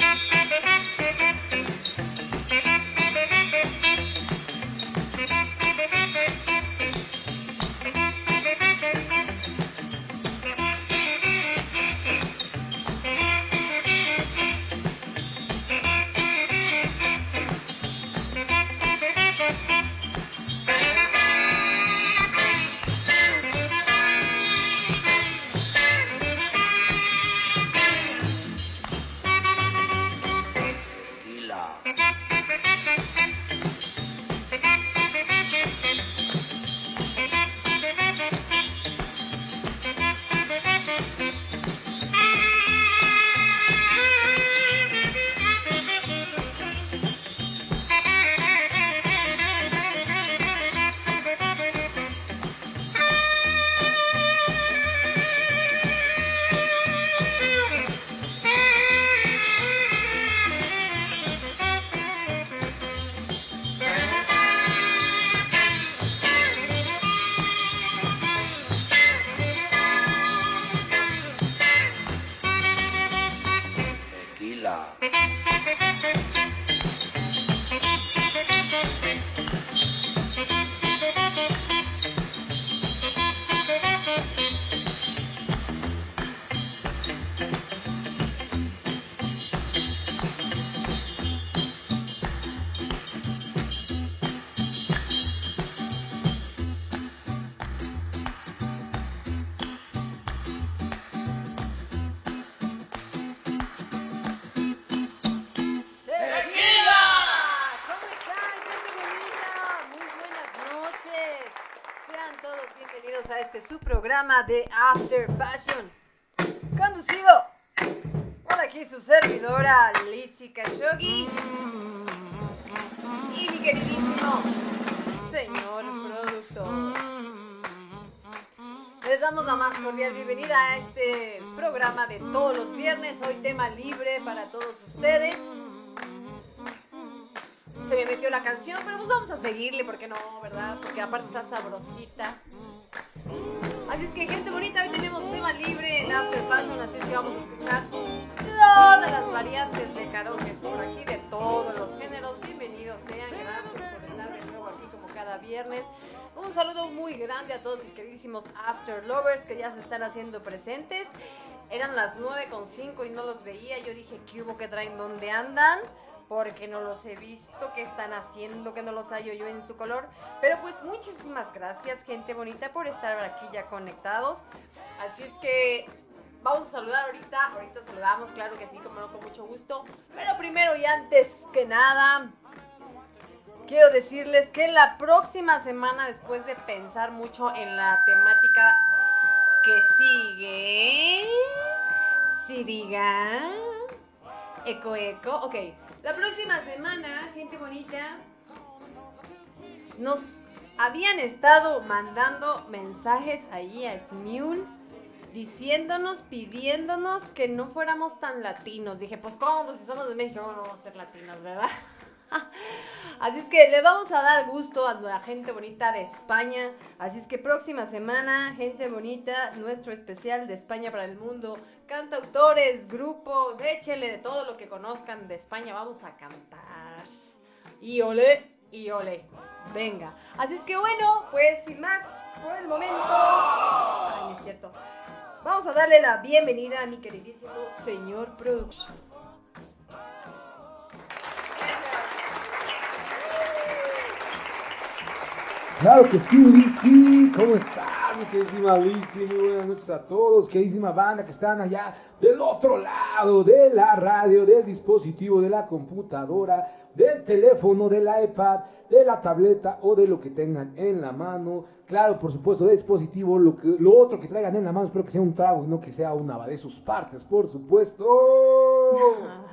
su programa de After Passion, conducido por aquí su servidora Lizzie Khashoggi y mi queridísimo señor productor. Les damos la más cordial bienvenida a este programa de todos los viernes, hoy tema libre para todos ustedes. Se me metió la canción, pero pues vamos a seguirle, porque no, verdad? Porque aparte está sabrosita. Así es que vamos a escuchar todas las variantes de karaoke por aquí, de todos los géneros. Bienvenidos sean, gracias por estar de nuevo aquí como cada viernes. Un saludo muy grande a todos mis queridísimos After Lovers que ya se están haciendo presentes. Eran las 9.5 y no los veía, yo dije, ¿qué hubo que traen? ¿Dónde andan? porque no los he visto, qué están haciendo, que no los hallo yo en su color. Pero pues muchísimas gracias, gente bonita, por estar aquí ya conectados. Así es que vamos a saludar ahorita, ahorita saludamos, claro que sí, como no, con mucho gusto. Pero primero y antes que nada, quiero decirles que la próxima semana, después de pensar mucho en la temática que sigue, si diga, eco, eco, ok. La próxima semana, gente bonita, nos habían estado mandando mensajes ahí a Smule diciéndonos, pidiéndonos que no fuéramos tan latinos. Dije, pues cómo, pues si somos de México, no vamos a ser latinos, verdad? Así es que le vamos a dar gusto a la gente bonita de España. Así es que próxima semana, gente bonita, nuestro especial de España para el mundo cantautores, grupos, échele de todo lo que conozcan de España, vamos a cantar. Y ole, y ole. Venga. Así es que bueno, pues sin más por el momento. Ay, es cierto. Vamos a darle la bienvenida a mi queridísimo señor Production. Claro que sí, Lizzy, ¿cómo estás, mi queridísima Lizzy? Muy buenas noches a todos, queridísima banda que están allá del otro lado de la radio, del dispositivo, de la computadora, del teléfono, del iPad, de la tableta o de lo que tengan en la mano. Claro, por supuesto, de dispositivo, lo, que, lo otro que traigan en la mano, espero que sea un trago y no que sea una de sus partes, por supuesto.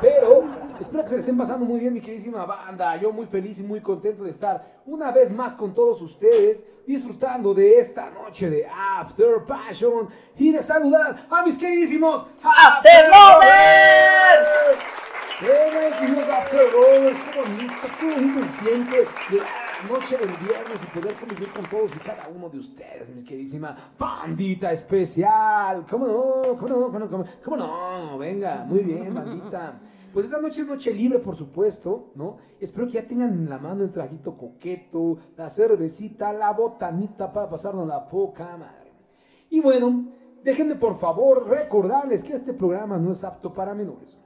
Pero espero que se le estén pasando muy bien, mi queridísima banda. Yo muy feliz y muy contento de estar una vez más con todos ustedes, disfrutando de esta noche de After Passion y de saludar a mis queridísimos After Lovers. ¡Qué After Lovers! ¡Qué bonito! ¡Qué bonito se siente! noche del viernes y poder convivir con todos y cada uno de ustedes, mi queridísima bandita especial. ¿Cómo no? ¿Cómo no? ¿Cómo no? ¿Cómo no? Venga, muy bien, bandita. Pues esta noche es noche libre, por supuesto, ¿no? Espero que ya tengan en la mano el trajito coqueto, la cervecita, la botanita para pasarnos la poca madre. Y bueno, déjenme por favor recordarles que este programa no es apto para menores.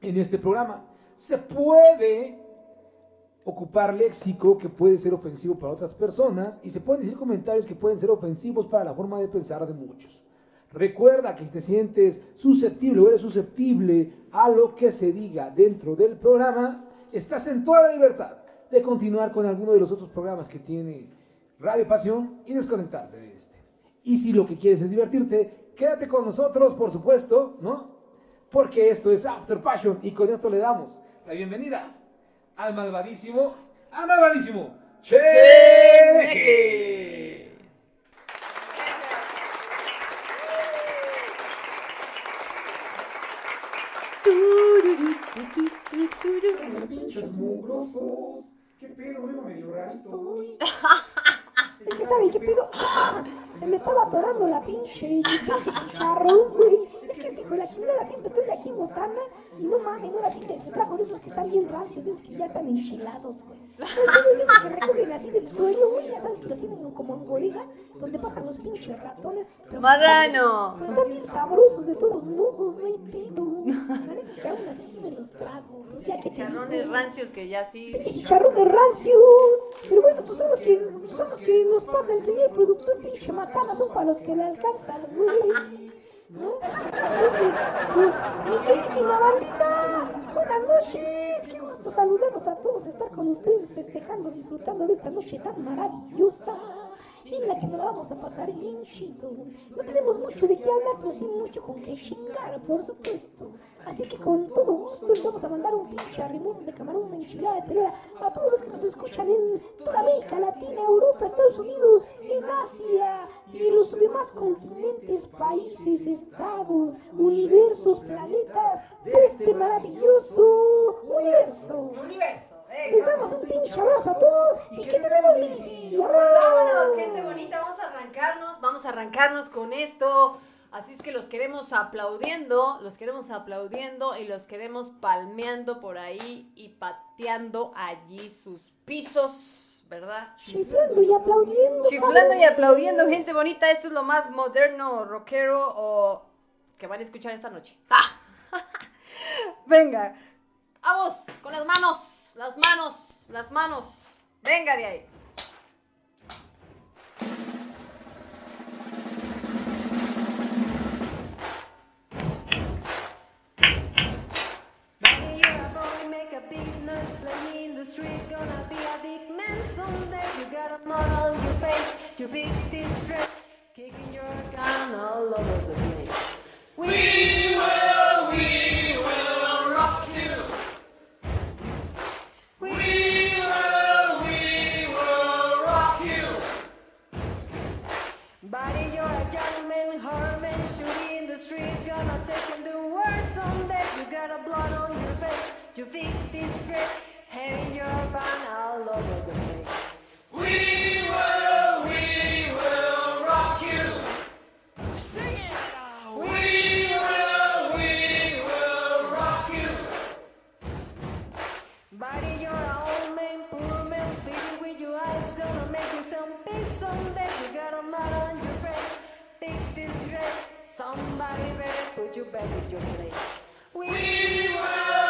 En este programa se puede ocupar léxico que puede ser ofensivo para otras personas y se pueden decir comentarios que pueden ser ofensivos para la forma de pensar de muchos. Recuerda que si te sientes susceptible o eres susceptible a lo que se diga dentro del programa, estás en toda la libertad de continuar con alguno de los otros programas que tiene Radio Pasión y desconectarte de este. Y si lo que quieres es divertirte, quédate con nosotros, por supuesto, ¿no? Porque esto es After Passion y con esto le damos la bienvenida al malvadísimo, al malvadísimo Cheque. Pinches mugrosos. ¿Qué pedo? Vengo medio rarito. Que saben qué pedo. Se me estaba atorando la pinche, pinche chicharrón, güey. Es que este hijo de la chingada siempre estoy aquí en botana. Y no mames, ahora sí que se trajo de esos que están bien rancios, de esos que ya están enchilados, güey. De esos que recogen así del suelo, güey. Ya sabes que los tienen como en bodegas, donde pasan los pinches ratones. Pues Marrano. Pues están bien sabrosos de todos modos, no hay pedo. Que aún así sí me los trago. O sea que Chicharrones rancios que ya sí. chicharrones rancios. Pero bueno, pues son los que, son los que nos pasa el señor productor, pinche macana, son para los que le alcanzan, güey. ¿No? Entonces, pues, mi queridísima bandita, buenas noches. Qué gusto saludarlos a todos, estar con ustedes festejando, disfrutando de esta noche tan maravillosa. En la que nos la vamos a pasar bien chido. No tenemos mucho de qué hablar, pero sí mucho con qué chingar, por supuesto. Así que con todo gusto les vamos a mandar un pinche arrimón de camarón, una enchilada de telera a todos los que nos escuchan en toda América Latina, Europa, Estados Unidos, en Asia y los demás continentes, países, estados, universos, planetas de este maravilloso universo. Universo. Les damos un pinche abrazo a todos y que tenemos Missy. Vámonos, gente bonita, vamos a arrancarnos, vamos a arrancarnos con esto. Así es que los queremos aplaudiendo, los queremos aplaudiendo y los queremos palmeando por ahí y pateando allí sus pisos, ¿verdad? Chiflando y aplaudiendo. Chiflando y aplaudiendo, gente bonita. Esto es lo más moderno, rockero o que van a escuchar esta noche. ¡Ah! Venga, vamos con las manos, las manos, las manos. Venga de ahí. Your big distress, kicking your gun all over the. Face, you big distress, having your band all over the place. We will, we will rock you. Sing it out. We will, we will rock you. You're old man, poor man, feeding with your eyes, gonna make you some peace someday. You got a mud on your face, big disgrace. Somebody better put you back in your place. We, will,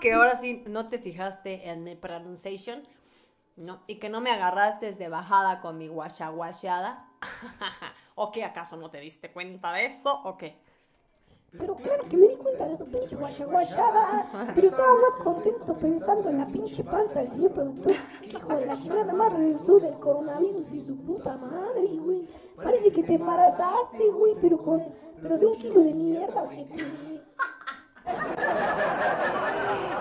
que ahora sí no te fijaste en mi pronunciation, ¿no? Y que no me agarraste de bajada con mi guachaguachada. ¿O qué acaso no te diste cuenta de eso? ¿O qué? Pero claro que me di cuenta de tu pinche guachaguachada. Pero estaba más contento pensando en la pinche panza del señor productor. Que hijo de la chingada más regresó del coronavirus y su puta madre, güey. Parece que te embarazaste, güey, pero con. Pero de un kilo de mierda, ojete. ¿Qué babosada, de veras.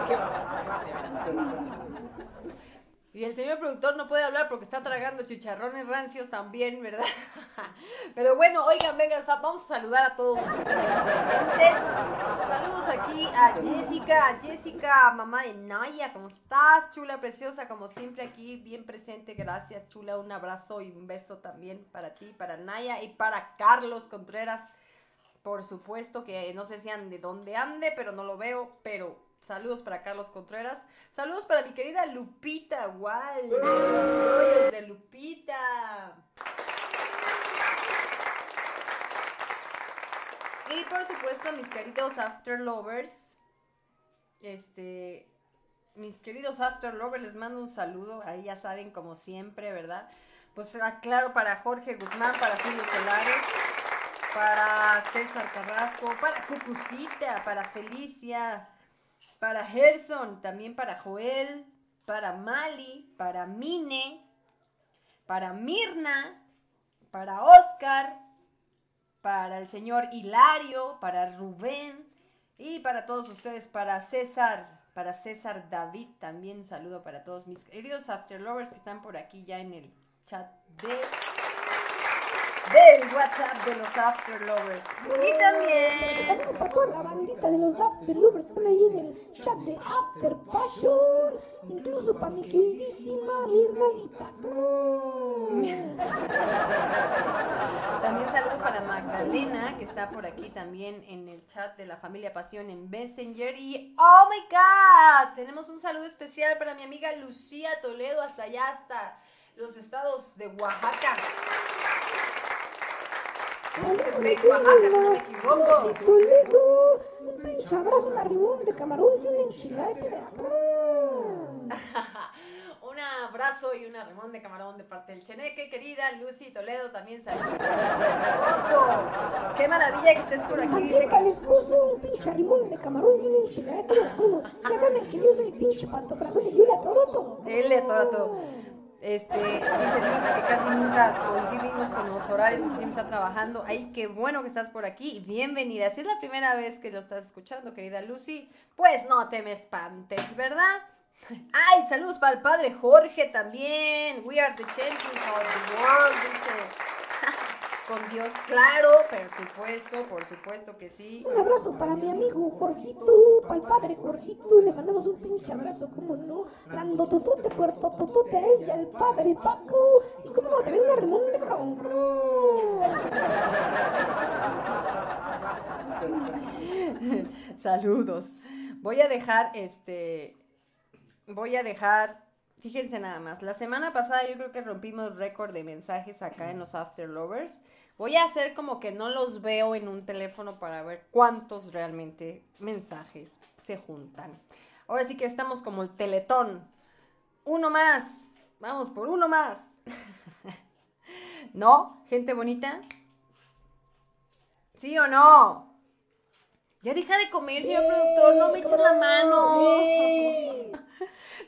Y el señor productor no puede hablar porque está tragando chicharrones rancios también, ¿verdad? Pero bueno, oigan, vengan, vamos a saludar a todos los presentes. Saludos aquí a Jessica, Jessica, mamá de Naya, ¿cómo estás? Chula, preciosa, como siempre aquí, bien presente, gracias, chula. Un abrazo y un beso también para ti, para Naya y para Carlos Contreras. Por supuesto que no sé si ande dónde ande, pero no lo veo, pero saludos para Carlos Contreras. Saludos para mi querida Lupita los rollos de Lupita. Y por supuesto, mis queridos After Lovers. Este. Mis queridos After Lovers, les mando un saludo. Ahí ya saben, como siempre, ¿verdad? Pues ah, claro, para Jorge Guzmán, para Julio Solares, para César Carrasco, para Cucucita, para Felicia, para Gerson, también para Joel, para Mali, para Mine, para Mirna, para Oscar, para el señor Hilario, para Rubén, Y para todos ustedes, para César, para César David, también un saludo para todos mis queridos After Lovers que están por aquí ya en el chat de del WhatsApp de los After Lovers. Y también Saludos para toda la bandita de los After Lovers están ahí en el chat de After Passion. Incluso para mi queridísima Mirnalita. También saludo para Magdalena, que está por aquí también en el chat de la familia Pasión en Messenger. Y, oh my God, tenemos un saludo especial para mi amiga Lucía Toledo, hasta allá, hasta los estados de Oaxaca. Oaxaca, si no me equivoco. Lucy Toledo. Un pinche abrazo, un arrimón de camarón y una enchilada de. Un abrazo y un arremón de camarón de parte del Cheneque, querida Lucy Toledo, también saludos. Qué maravilla que estés por aquí, dice que un pinche arrimón de camarón y una enchilada de. Ya saben que yo soy pinche pantofrazón y yo le atoro todo. él le atora todo. Este, dice Lucy que casi nunca coincidimos con los horarios porque siempre está trabajando. Ay, qué bueno que estás por aquí bienvenida. Si es la primera vez que lo estás escuchando, querida Lucy, pues no te me espantes, ¿verdad? Ay, saludos para el padre Jorge también. We are the champions of the world, dice. Con Dios, claro, por supuesto, por supuesto que sí. Un abrazo para mi amigo Jorgito, para el padre Jorgito, le mandamos un pinche abrazo, como no, grandototote, fuertototote a ella, al padre Paco, y como no, un arrimón de camarón. Saludos. Voy a dejar este. Voy a dejar. Fíjense nada más. La semana pasada yo creo que rompimos récord de mensajes acá en los After Lovers. Voy a hacer como que no los veo en un teléfono para ver cuántos realmente mensajes se juntan. Ahora sí que estamos como el teletón. Uno más. Vamos por uno más. ¿No? Gente bonita. ¿Sí o no? Ya deja de comer, señor productor, no me eches la mano.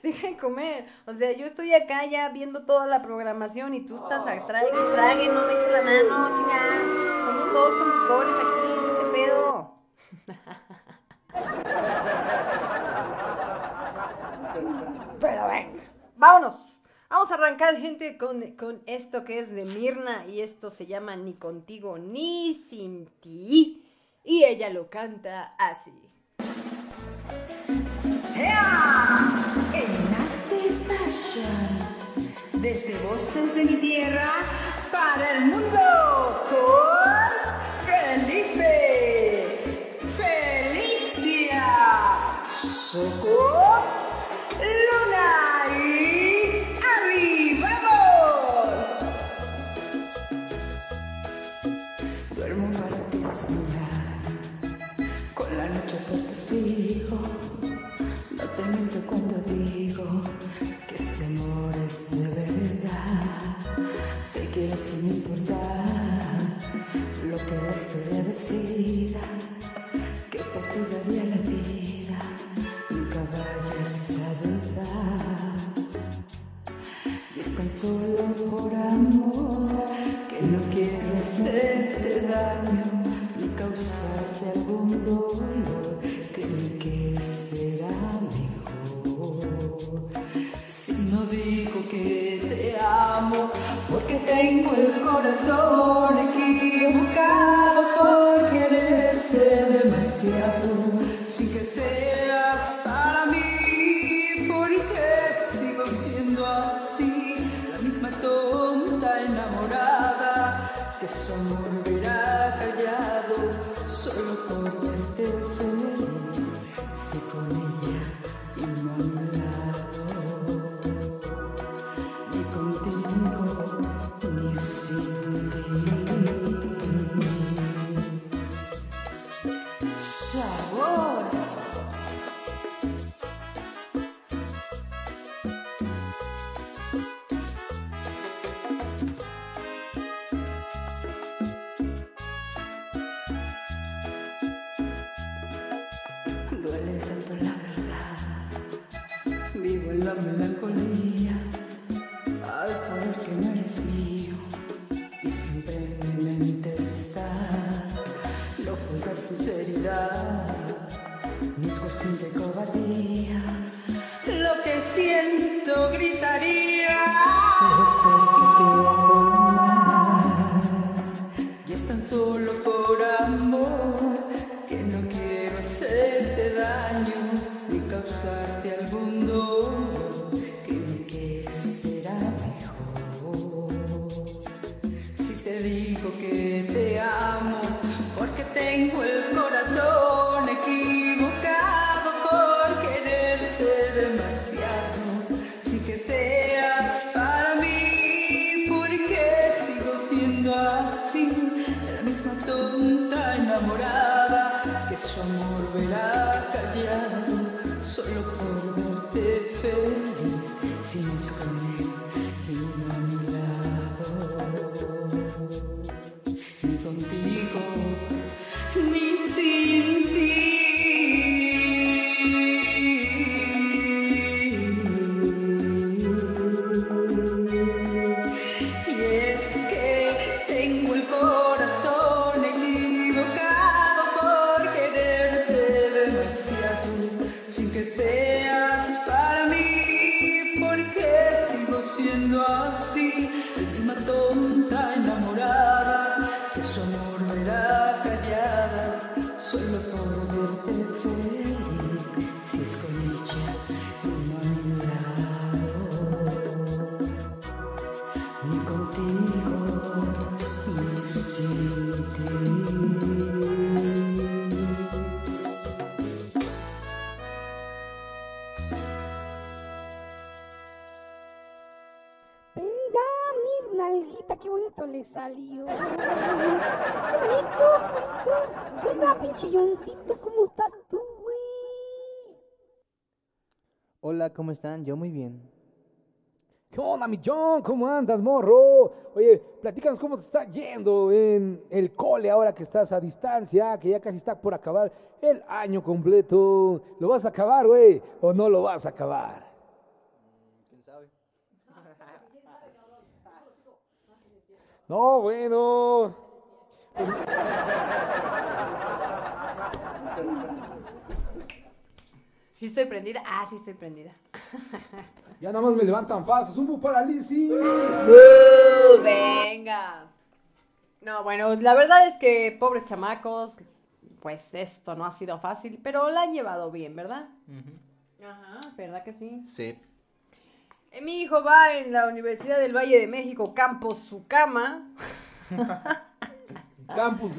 Deja de comer. O sea, yo estoy acá ya viendo toda la programación y tú estás a trague y trague, no me eches la mano, chinga. Somos dos conductores aquí en este pedo. Pero venga, vámonos. Vamos a arrancar, gente, con, con esto que es de Mirna y esto se llama Ni contigo ni sin ti. Y ella lo canta así. En Desde voces de mi tierra para el mundo, sin importar lo que la historia decida. El ¿cómo están? Yo muy bien. ¿Qué onda, mi John? ¿Cómo andas, morro? Oye, platícanos cómo te está yendo en el cole ahora que estás a distancia, que ya casi está por acabar el año completo. ¿Lo vas a acabar, güey? ¿O no lo vas a acabar? ¿Quién sabe? No, bueno. ¿Sí estoy prendida? Ah, sí estoy prendida. Ya nada más me levantan falsos. Un Lizzy. ¡Uh! venga. No, bueno, la verdad es que pobres chamacos, pues esto no ha sido fácil, pero la han llevado bien, ¿verdad? Ajá, ¿verdad que sí? Sí. Eh, mi hijo va en la Universidad del Valle de México, Campos Sucama. Campus,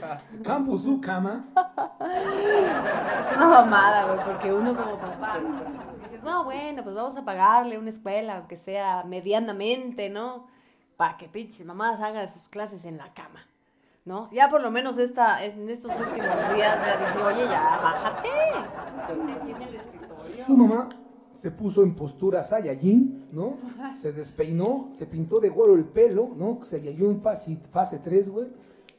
Campus Ucama. Es una mamada, güey, porque uno como papá dices, no, bueno, pues vamos a pagarle una escuela, aunque sea medianamente, ¿no? Para que pinches mamás hagan sus clases en la cama, ¿no? Ya por lo menos esta, en estos últimos días ya dije, oye, ya, bájate. El escritorio. Su mamá se puso en postura Saiyajin, ¿no? Se despeinó, se pintó de güero el pelo, ¿no? Se halló en fase, fase 3, güey.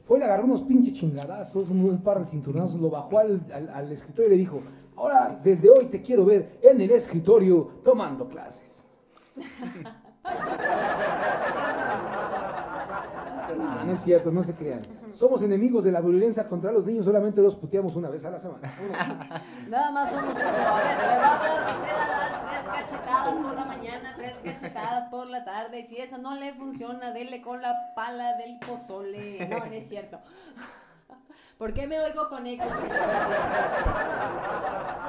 Fue, le agarró unos pinches chingadazos, un, par de cinturonazos, lo bajó al, al- al escritorio y le dijo, ahora, desde hoy te quiero ver en el escritorio tomando clases. Ah, no es cierto, no se crean. Somos enemigos de la violencia contra los niños, solamente los puteamos una vez a la semana. Nada más somos como, a ver, le va a dar usted a dar tres cachetadas por la mañana, tres cachetadas por la tarde, y si eso no le funciona, dele con la pala del pozole. No, no es cierto. ¿Por qué me oigo con eco?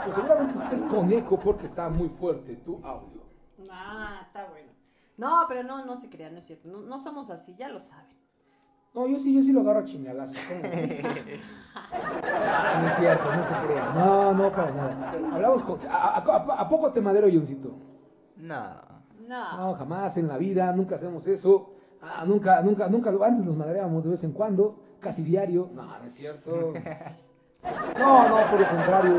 Pues seguramente estés con eco porque está muy fuerte tu audio. Ah, está bueno. No, pero no, no se crean, no es cierto. No, no somos así, ya lo saben. No, yo sí, yo sí lo agarro a chingadazos. ¿cómo no? Es cierto, no se crean. No, no, para nada. Hablamos con... ¿A, a- a- a poco te madero, Johncito? No. No. No, jamás en la vida, nunca hacemos eso. Ah, nunca, nunca, nunca lo... Antes nos madreábamos de vez en cuando, casi diario. No, no es cierto. No, no, por lo contrario.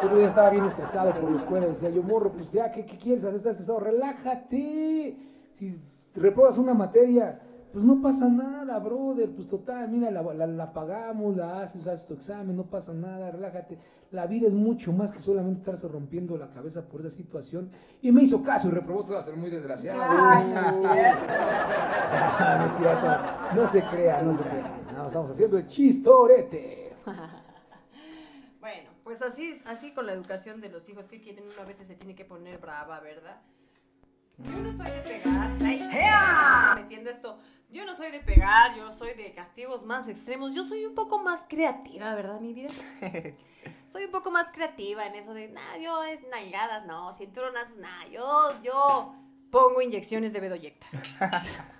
El otro día estaba bien estresado por la escuela. Decía yo, morro, pues ya, ¿qué, qué quieres? ¿Estás estresado? Relájate. Si repruebas una materia, pues no pasa nada, brother. Pues total, mira, la, la, la pagamos, la haces, haces tu examen, no pasa nada, relájate. La vida es mucho más que solamente estarse rompiendo la cabeza por esa situación. Y me hizo caso y reprobó, esto va a ser muy desgraciado. Ay, no es cierto. No es cierto. No se crea, no se crea. No, estamos haciendo el chistorete. Bueno, pues así es, así con la educación de los hijos que quieren, uno a veces se tiene que poner brava, ¿verdad? Yo no soy de pegar. Ay, metiendo esto. Yo no soy de pegar, yo soy de castigos más extremos. Yo soy un poco más creativa, ¿verdad, mi vida? soy un poco más creativa en eso de, nah, yo es nalgadas, no, cinturonas, nah, yo, yo pongo inyecciones de bedoyecta.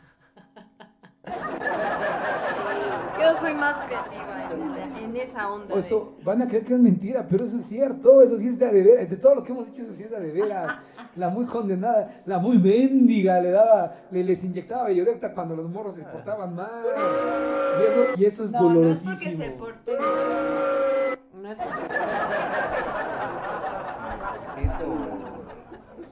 yo soy más creativa en, en esa onda. O de- Eso, van a creer que es mentira, pero eso es cierto, eso sí es de veras. De todo lo que hemos dicho, eso sí es de veras. La muy condenada, la muy mendiga, le daba, le, les inyectaba bellodecta cuando los morros se portaban mal. Y eso, y eso es No, no es dolorosísimo. porque se porten mal. No es porque se porten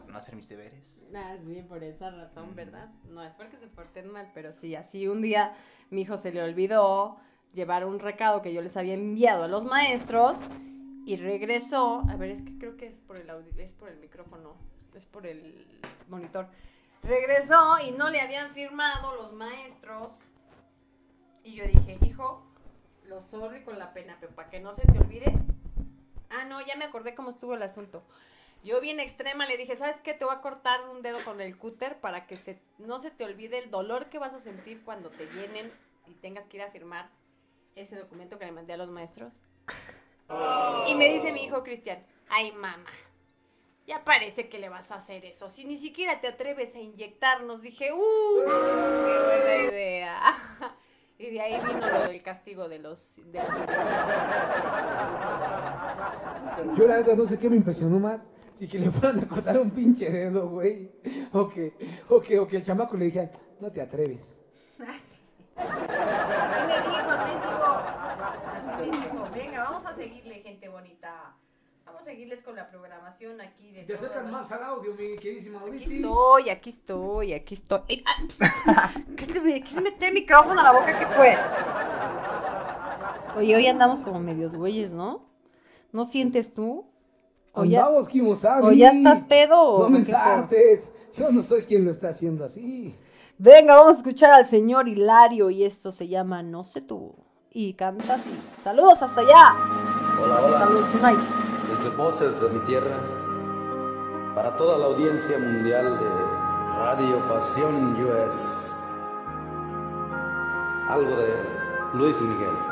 no hacer mis deberes. Ah, sí, por esa razón, ¿verdad? No es porque se porten mal, pero sí, así un día mi hijo se le olvidó llevar un recado que yo les había enviado a los maestros y regresó. A ver, es que creo que es por el audi- es por el micrófono, es por el monitor. Regresó y no le habían firmado los maestros. Y yo dije, hijo, lo sorry con la pena, pero para que no se te olvide. Ah, no, ya me acordé cómo estuvo el asunto. Yo bien extrema le dije, ¿sabes qué? Te voy a cortar un dedo con el cúter para que se, no se te olvide el dolor que vas a sentir cuando te llenen y tengas que ir a firmar ese documento que le mandé a los maestros. Y me dice mi hijo Cristian, ay mamá, ya parece que le vas a hacer eso. Si ni siquiera te atreves a inyectarnos, dije, ¡uh! ¡Qué buena idea! Y de ahí vino lo del castigo de los de las inyecciones. Yo la neta no sé qué me impresionó más. Si que le fueran a cortar un pinche dedo, güey. O que, o que, o que el chamaco le dijera, no te atreves. Así me dijo, me dijo. Así me dijo. Venga, vamos a seguirle, gente bonita. Vamos a seguirles con la programación aquí de Si te las- más al audio, mi queridísima Aquí estoy, aquí estoy, aquí estoy. Ah, ¿Qué se me quise meter el micrófono a la boca? ¿Qué pues? Oye, hoy andamos como medios güeyes, ¿no? ¿No sientes tú? O ya, Andamos, Kimosabi. o ya estás pedo o No me ensartes. Yo no soy quien lo está haciendo así. Venga, vamos a escuchar al señor Hilario y esto se llama No sé tú. Y canta así. Saludos hasta allá. Hola, hola. Saludos tonight. Desde Voces de mi Tierra, para toda la audiencia mundial de Radio Pasión US, algo de Luis Miguel.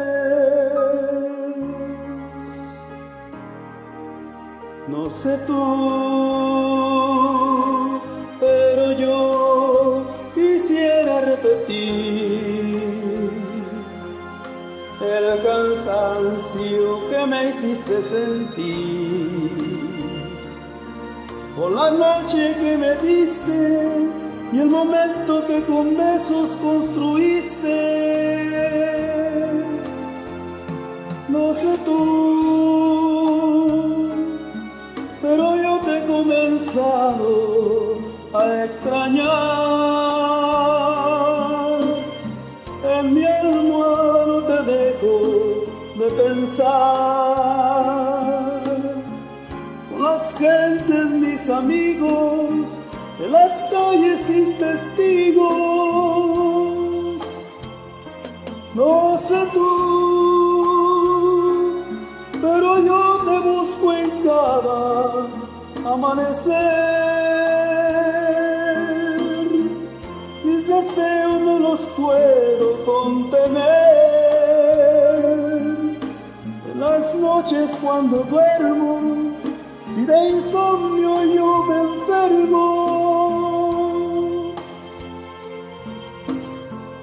No sé tú, pero yo quisiera repetir el cansancio que me hiciste sentir. Por la noche que me diste y el momento que con besos construiste. No sé tú, comenzado a extrañar. En mi almohada no te dejo de pensar. Con las gentes, mis amigos, en las calles sin testigos. No sé tú, pero yo te busco en cada amanecer. Mis deseos no los puedo contener. En las noches cuando duermo, si de insomnio yo me enfermo,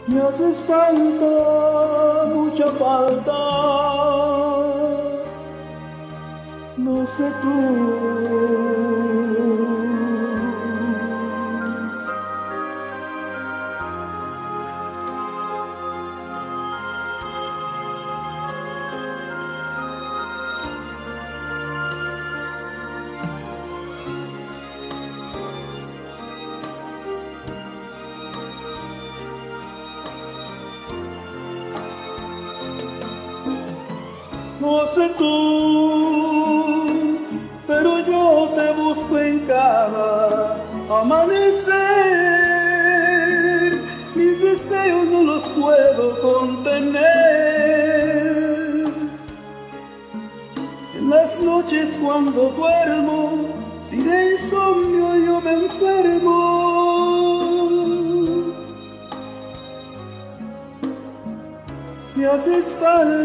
me haces falta, mucha falta. No sé tú.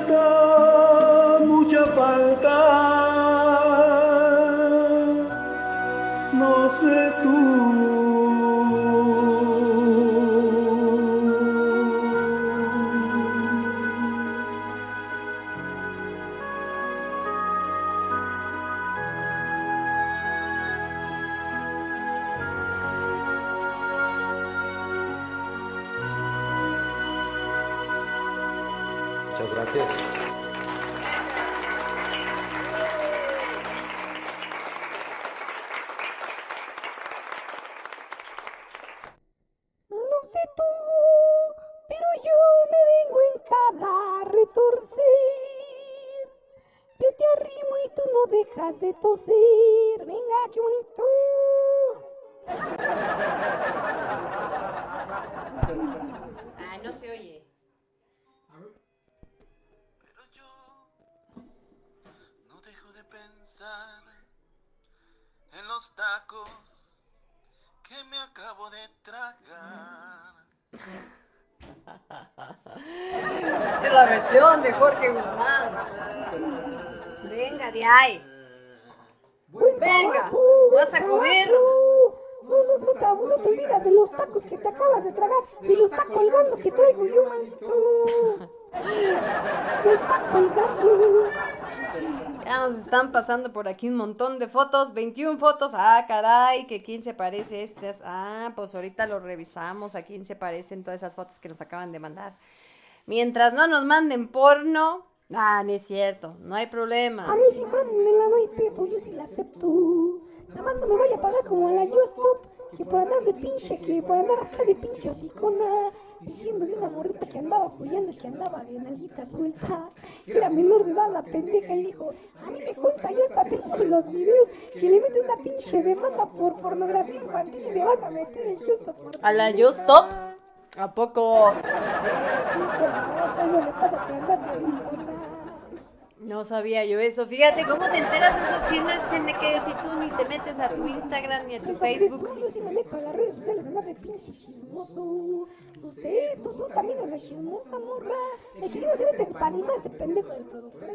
Falta, toser. Venga, qué bonito. Ah, no se oye. Pero yo no dejo de pensar en los tacos que me acabo de tragar. Es la versión de Jorge Guzmán. Venga, de ahí. Venga, vas a acudir. No, no, no, te, no te olvidas de los tacos que te acabas de tragar y los está colgando que traigo yo, está colgando. Ya nos están pasando por aquí un montón de fotos, 21 fotos. Ah, caray, que quién se parece estas. Ah, pues ahorita lo revisamos a quién se parecen todas esas fotos que nos acaban de mandar. Mientras no nos manden porno. Ah, no es cierto, no hay problema. A mí sí, mándenmela, no hay pedo, yo sí la acepto. Nada más no me vaya a pagar como a la Stop, que por andar de pinche, que por andar acá de pinche hocicona, diciendo de una morrita que andaba follando, que andaba de nalguita suelta, que era menor de edad la pendeja, y dijo, a mí me consta, yo hasta tengo los videos, que le meten una pinche demanda por pornografía infantil y le van a meter el chosto por... ¿A la Stop? ¿A poco? Pinche babosa, eso le pasa por andar de. No sabía yo eso. Fíjate cómo te enteras de esos chismes, chene, que si tú ni te metes a tu Instagram ni a tu Yo Facebook. Yo sí me meto a las redes sociales, andar de pinche chismoso. Usted, tú, tú también eres chismosa, morra. No se mete para animar ese pendejo del productor.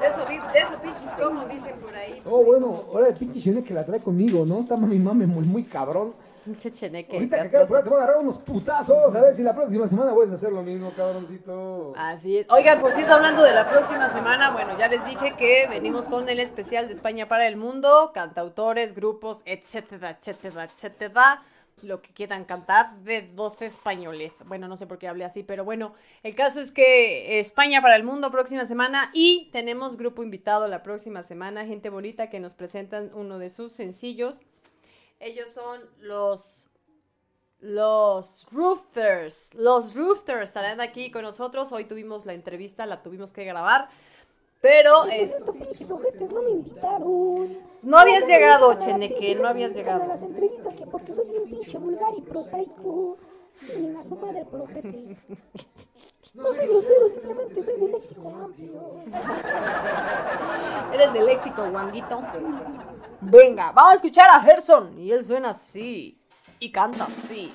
De eso, de eso pinches como dicen por ahí. Oh, bueno, ahora el pinche Shone que la trae conmigo, ¿no? Está mami mame muy, muy cabrón. Pinche cheneque. Ahorita que acabas te voy a agarrar unos putazos. A ver si la próxima semana puedes hacer lo mismo, cabroncito. Así es. Oigan, por cierto, hablando de la próxima semana, bueno, ya les dije que venimos con el especial de España para el mundo, cantautores, grupos, etcétera, etcétera, etcétera. Lo que quieran cantar de 12 españoles. Bueno, no sé por qué hablé así, pero bueno, el caso es que España para el mundo próxima semana y tenemos grupo invitado la próxima semana, gente bonita que nos presentan uno de sus sencillos. Ellos son los los Roofers. Los Roofers estarán aquí con nosotros. Hoy tuvimos la entrevista, la tuvimos que grabar. Pero es- pinches ojetes no me invitaron. no habías me llegado, Cheneque, no habías llegado. A las entrevistas que porque soy bien pinche vulgar y prosaico. Ni la madre por ojetes. No soy grosero, simplemente soy de léxico amplio. eres de léxico, guanguito. Venga, vamos a escuchar a Gerson. Y él suena así. Y canta así.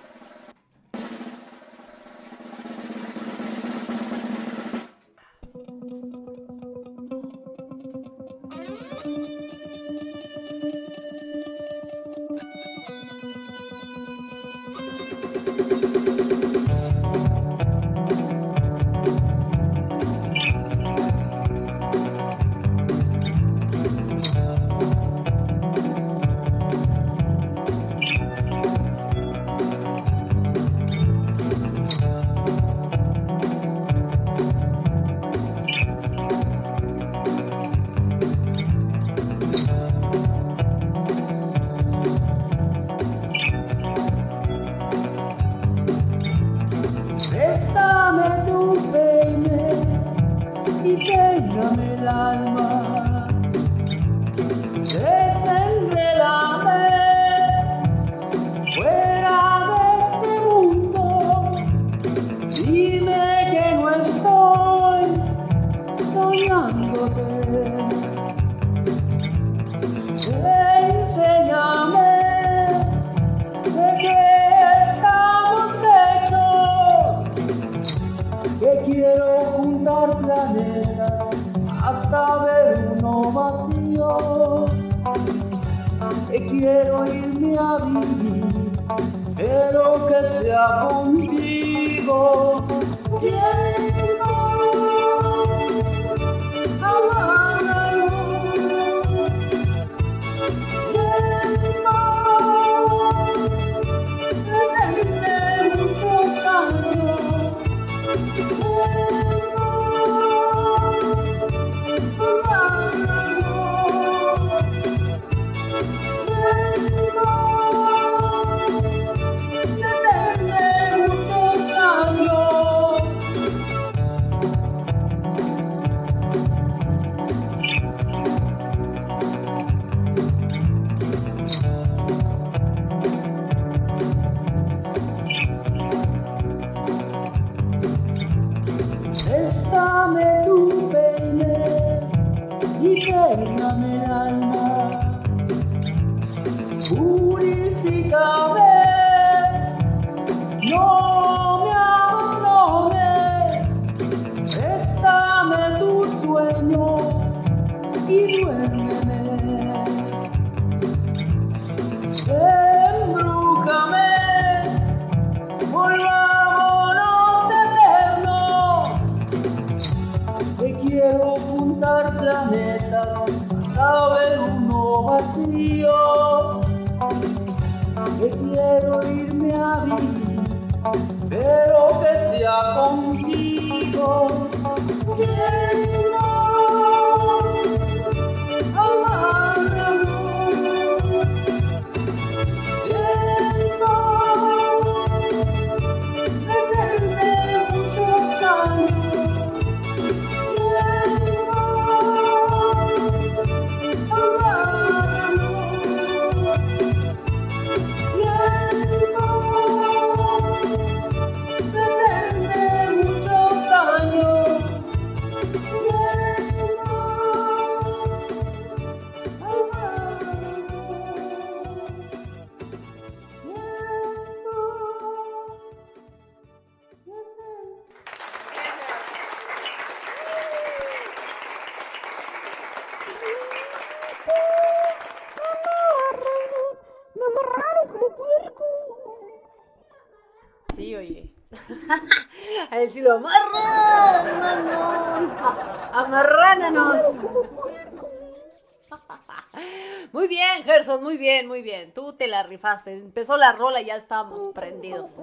Rifaste. Empezó la rola y ya estábamos prendidos.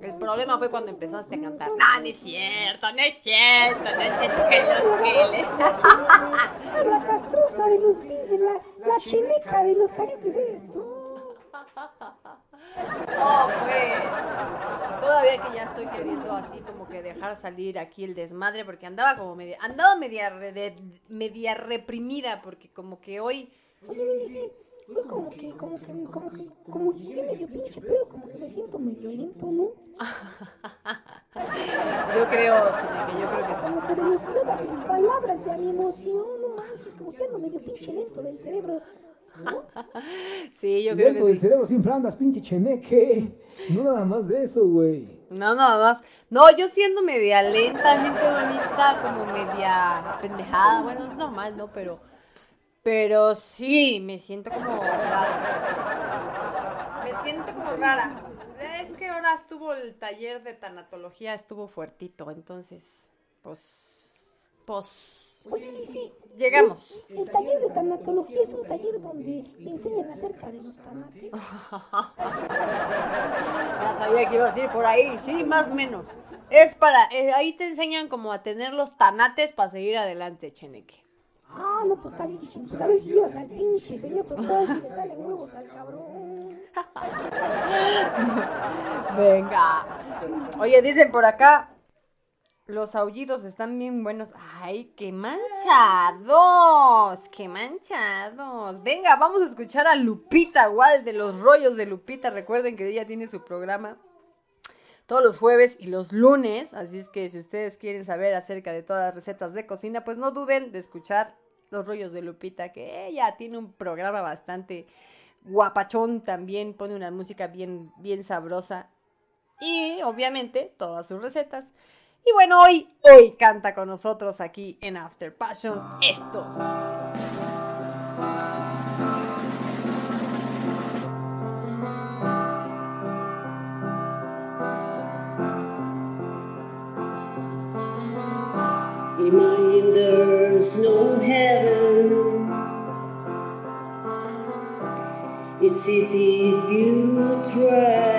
El problema fue cuando empezaste a cantar. No, no es cierto, no es cierto, no es cierto que los giles. La castrosa de los de la, la chineca de los carioques eres tú. Oh, pues. Todavía que ya estoy queriendo así como que dejar salir aquí el desmadre porque andaba como media, andaba media, re- de- media reprimida porque como que hoy, Oye, me dice, hoy como que, como que, como que, como llegué medio pinche pedo, como que me siento medio lento, ¿no? yo creo, Chineque, yo creo que sí. Como que me nos quedan las palabras de mi emoción, no manches, como que ando medio pinche lento del cerebro. Sí, yo creo que del sí. cerebro siempre andas, pinche cheneque. No nada más de eso, güey. No, nada más. No, yo siendo media lenta, gente bonita, como media pendejada. Bueno, es normal, ¿no? Pero, pero sí, me siento como rara. Me siento como rara. Es que ahora estuvo el taller de tanatología, estuvo fuertito, entonces, pues, pues, Oye, dice, llegamos. el taller de tanatología es un taller donde enseñan acerca de los tanates. Ya sabía que ibas a ir por ahí, sí, más o menos. Es para, eh, ahí te enseñan como a tener los tanates para seguir adelante, Cheneque. Ah, no, pues está bien. Pues a ver si llevas al pinche señor doctor si le salen huevos al cabrón. Venga. Oye, dicen por acá, los aullidos están bien buenos. Ay, qué manchados, qué manchados. Venga, vamos a escuchar a Lupita igual de los rollos de Lupita. Recuerden que ella tiene su programa todos los jueves y los lunes. Así es que si ustedes quieren saber acerca de todas las recetas de cocina, pues no duden de escuchar los rollos de Lupita, que ella tiene un programa bastante guapachón también, pone una música bien, bien sabrosa y obviamente todas sus recetas. Y bueno, hoy, hoy canta con nosotros aquí en After Passion esto. reminders no heaven. It's easy if you try.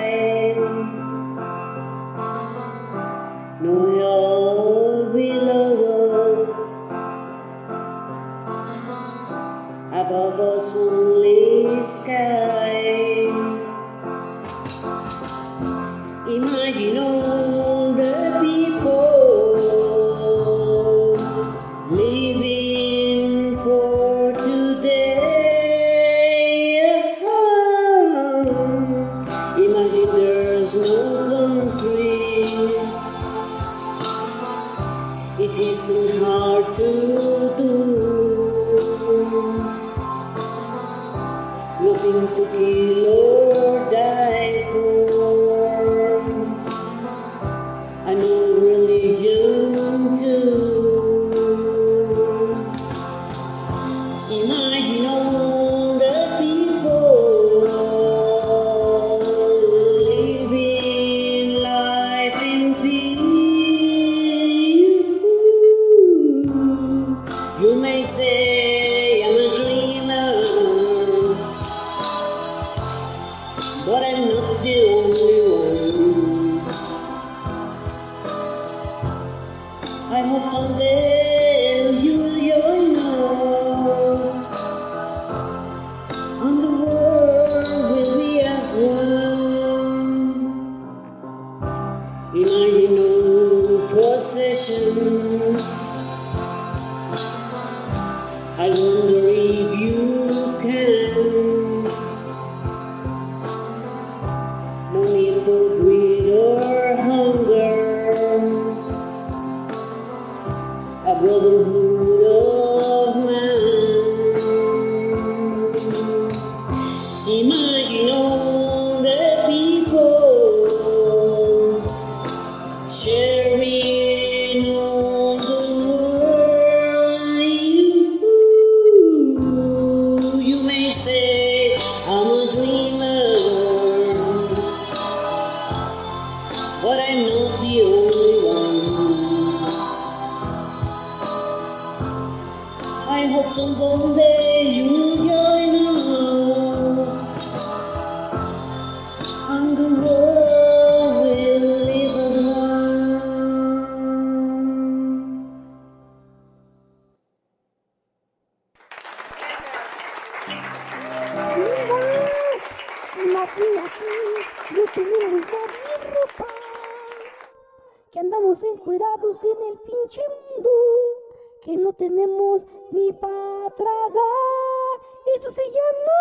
Eso se llama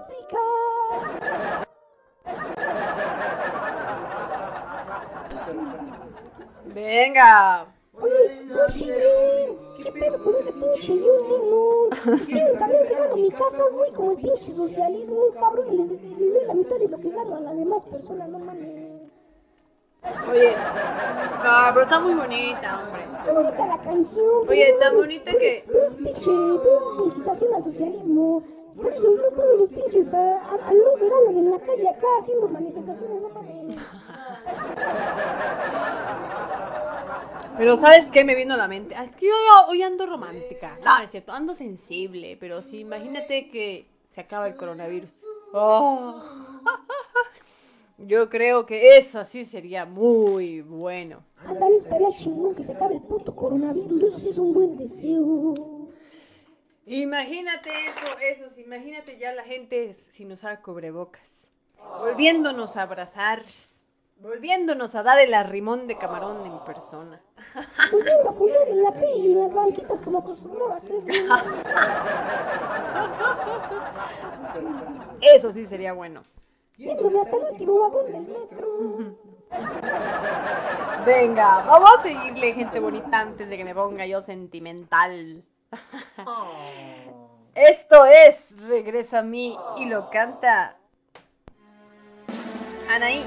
África. Venga. Oye, no chinguen. ¿Qué pedo con ese pinche? Si quieren también gano mi casa, güey, como el pinche socialismo, cabrón, y le doy la mitad de lo que gano a las demás personas, no mames. Oye. Ah, pero está muy bonita, hombre. Bonita la canción. Oye, tan bonita que. Pero es pinche, pero es incitación al socialismo. Por eso no todos los pinches a, a, a en la calle acá haciendo manifestaciones, no mames. Pero ¿sabes qué me vino a la mente? Ah, es que yo hoy ando romántica. No es cierto, ando sensible. Pero sí, imagínate que se acaba el coronavirus. Oh. Yo creo que eso sí sería muy bueno. Ándale, estaría chingón que se acabe el puto coronavirus, eso sí es un buen deseo. Imagínate eso, eso, imagínate ya la gente sin usar cubrebocas, volviéndonos a abrazar, volviéndonos a dar el arrimón de camarón en persona. Volviendo a fumar en la calle y en las banquitas como acostumbraba a hacer. Eso sí sería bueno. Yéndome hasta el último vagón del metro. Venga, vamos a seguirle, gente bonita, antes de que me ponga yo sentimental. Esto es Regresa a mí y lo canta Anaí.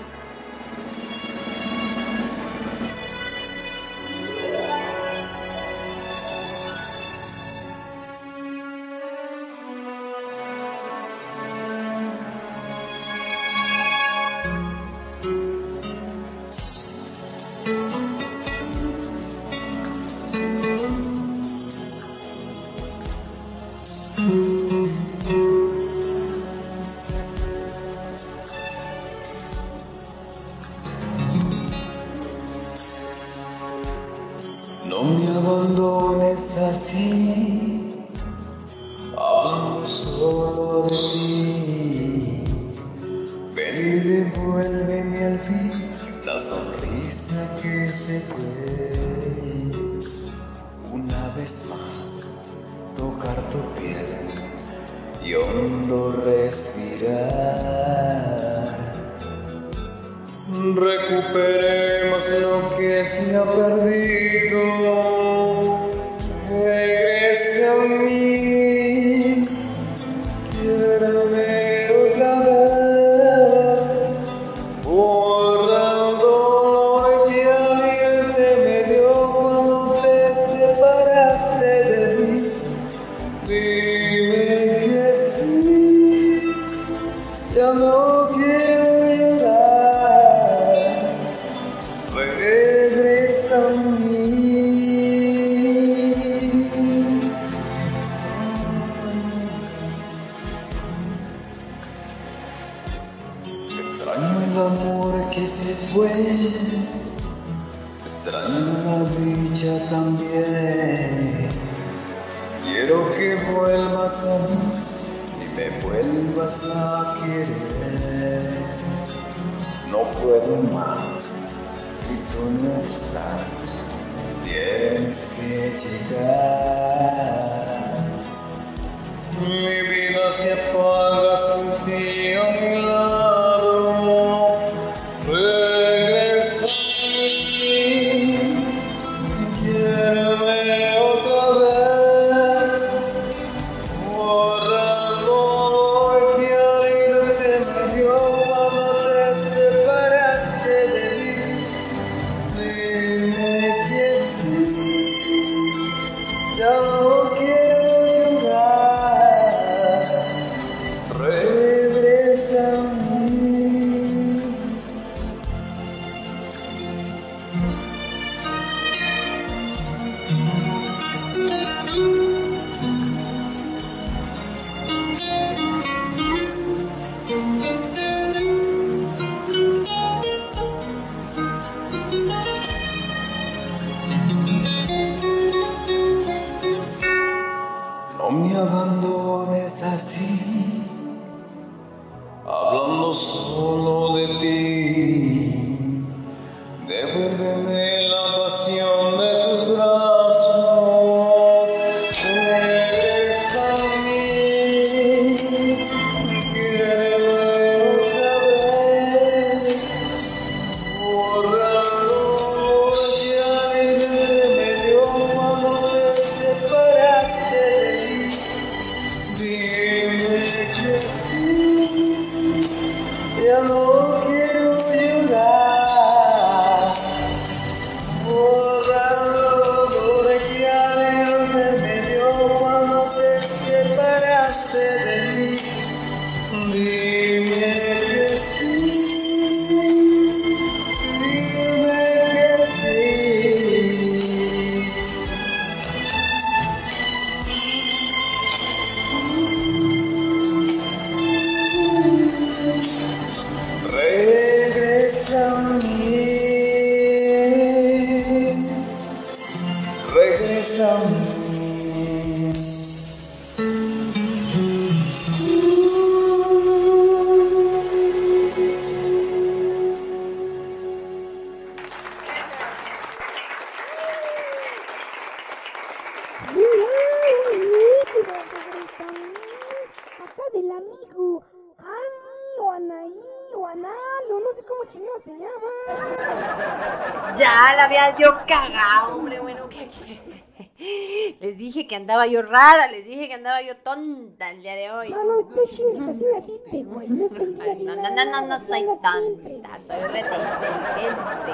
Dije que andaba yo rara, les dije que andaba yo tonta el día de hoy. No, no, no chingues, así naciste, güey. No soy Ay, No, no, no, no, no soy tonta, soy re inteligente.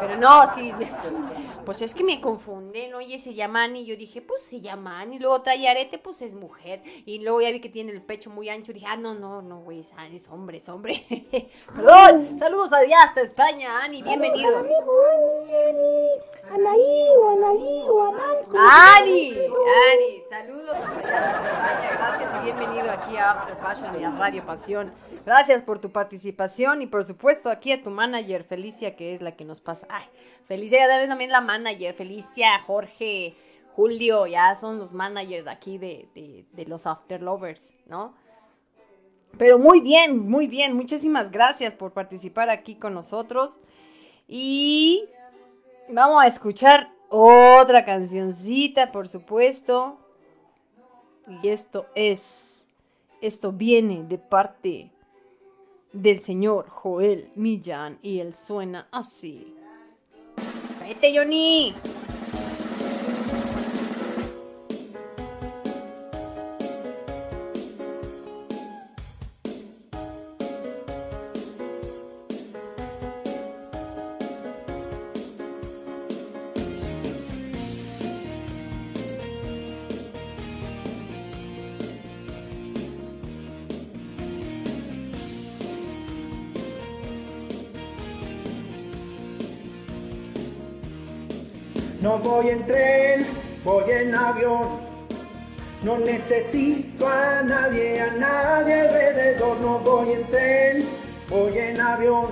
Pero no, sí, pues es que me confunden, oye, se llama Ani, yo dije, pues se llama Ani, luego trae arete, pues es mujer, y luego ya vi que tiene el pecho muy ancho, dije, ah, no, no, no, güey, es, es hombre, es hombre. Perdón, saludos allá hasta España, Ani, bienvenido. Ani, Ani, Anaí como Ani, Ani, saludos hasta allá España, gracias y bienvenido aquí a After Passion y a Radio Pasión. Gracias por tu participación y por supuesto aquí a tu manager Felicia, que es la que nos pasa. Ay, Felicia, ya también la manager, Felicia, Jorge, Julio, ya son los managers de aquí de, de, de los After Lovers, ¿no? Pero muy bien, muy bien, muchísimas gracias por participar aquí con nosotros. Y vamos a escuchar otra cancioncita, por supuesto. Y esto es, esto viene de parte del señor Joel Millán y él suena así. Vete, Johnny. Voy en tren, voy en avión. No necesito a nadie, a nadie alrededor. No voy en tren, voy en avión.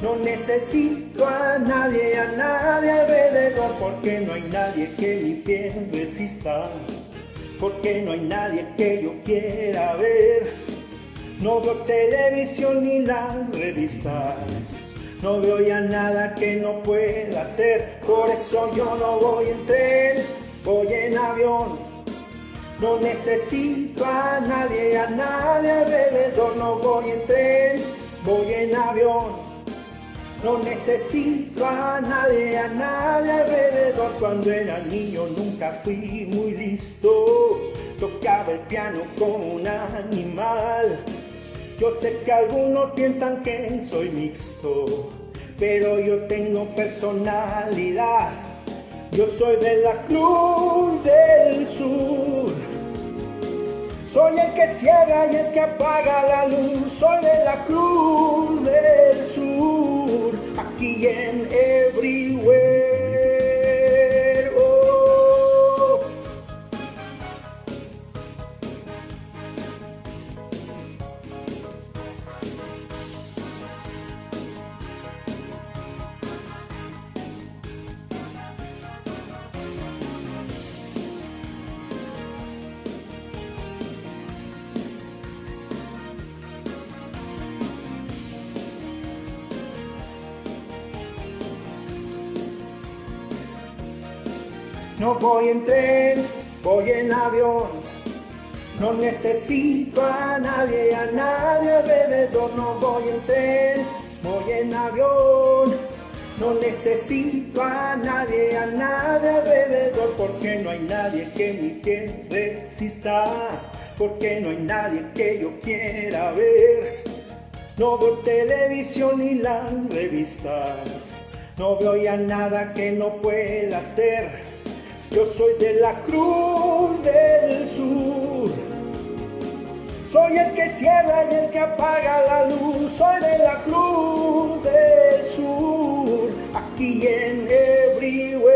No necesito a nadie, a nadie alrededor. Porque no hay nadie que mi piel resista. Porque no hay nadie que yo quiera ver. No veo televisión ni las revistas. No veo ya nada que no pueda hacer, por eso yo no voy en tren, voy en avión. No necesito a nadie, a nadie alrededor, no voy en tren, voy en avión. No necesito a nadie, a nadie alrededor. Cuando era niño nunca fui muy listo. Tocaba el piano como un animal. Yo sé que algunos piensan que soy mixto, pero yo tengo personalidad. Yo soy de la Cruz del Sur. Soy el que ciega y el que apaga la luz. Soy de la Cruz del Sur. Aquí en. Voy en tren, voy en avión. No necesito a nadie, a nadie alrededor. No voy en tren, voy en avión. No necesito a nadie, a nadie alrededor. Porque no hay nadie que mi piel resista. Porque no hay nadie que yo quiera ver. No veo televisión ni las revistas. No veo ya nada que no pueda hacer. Yo soy de la Cruz del Sur. Soy el que cierra y el que apaga la luz. Soy de la Cruz del Sur. Aquí en Everywhere.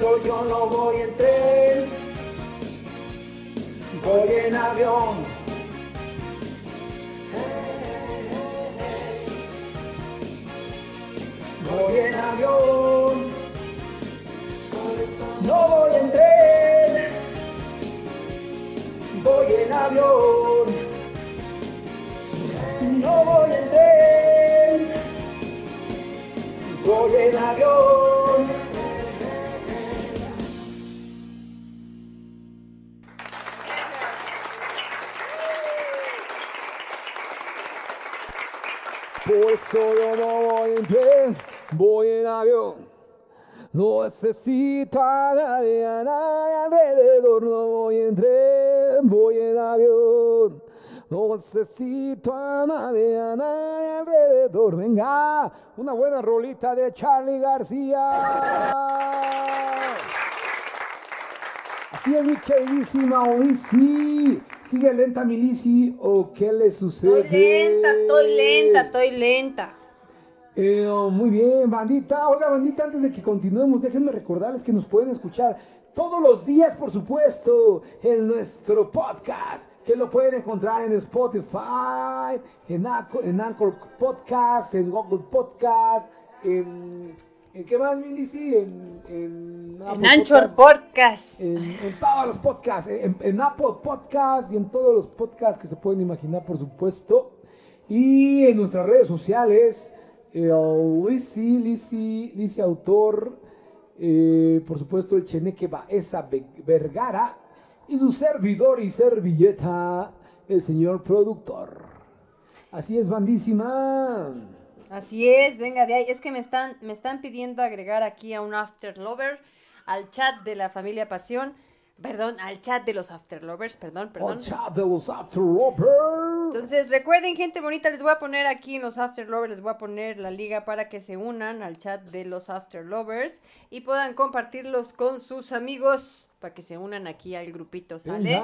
Yo no voy en tren, voy en avión. Necesito a nadie, a nadie alrededor. No voy en tren, voy en avión. No necesito a nadie, a nadie alrededor. Venga, una buena rolita de Charlie García. Así es, mi queridísima Lizzy. ¿Sigue lenta mi Lizzy o qué le sucede? Estoy lenta, estoy lenta, estoy lenta. Eh, oh, muy bien, bandita. Oiga, bandita, antes de que continuemos, déjenme recordarles que nos pueden escuchar todos los días, por supuesto, en nuestro podcast, que lo pueden encontrar en Spotify, en, Anchor- en Anchor Podcast, en Google Podcast, en... ¿En qué más, Milici? En, en, En Anchor Podcast, Podcast. En, en todos los podcasts, en, en Apple Podcast y en todos los podcasts que se pueden imaginar, por supuesto. Y en nuestras redes sociales, eh, Lizzy, Lizzy, Lizzy Autor, eh, por supuesto el Cheneque Baeza Ve- Vergara y su servidor y servilleta, el señor productor. Así es, bandísima. Así es, venga de ahí. Es que me están, me están pidiendo agregar aquí a un After Lover al chat de la familia Pasión. Perdón, al chat de los After Lovers, perdón, perdón. El chat de los After Lovers. Entonces, recuerden, gente bonita, les voy a poner aquí en los After Lovers, les voy a poner la liga para que se unan al chat de los After Lovers y puedan compartirlos con sus amigos para que se unan aquí al grupito, ¿sale?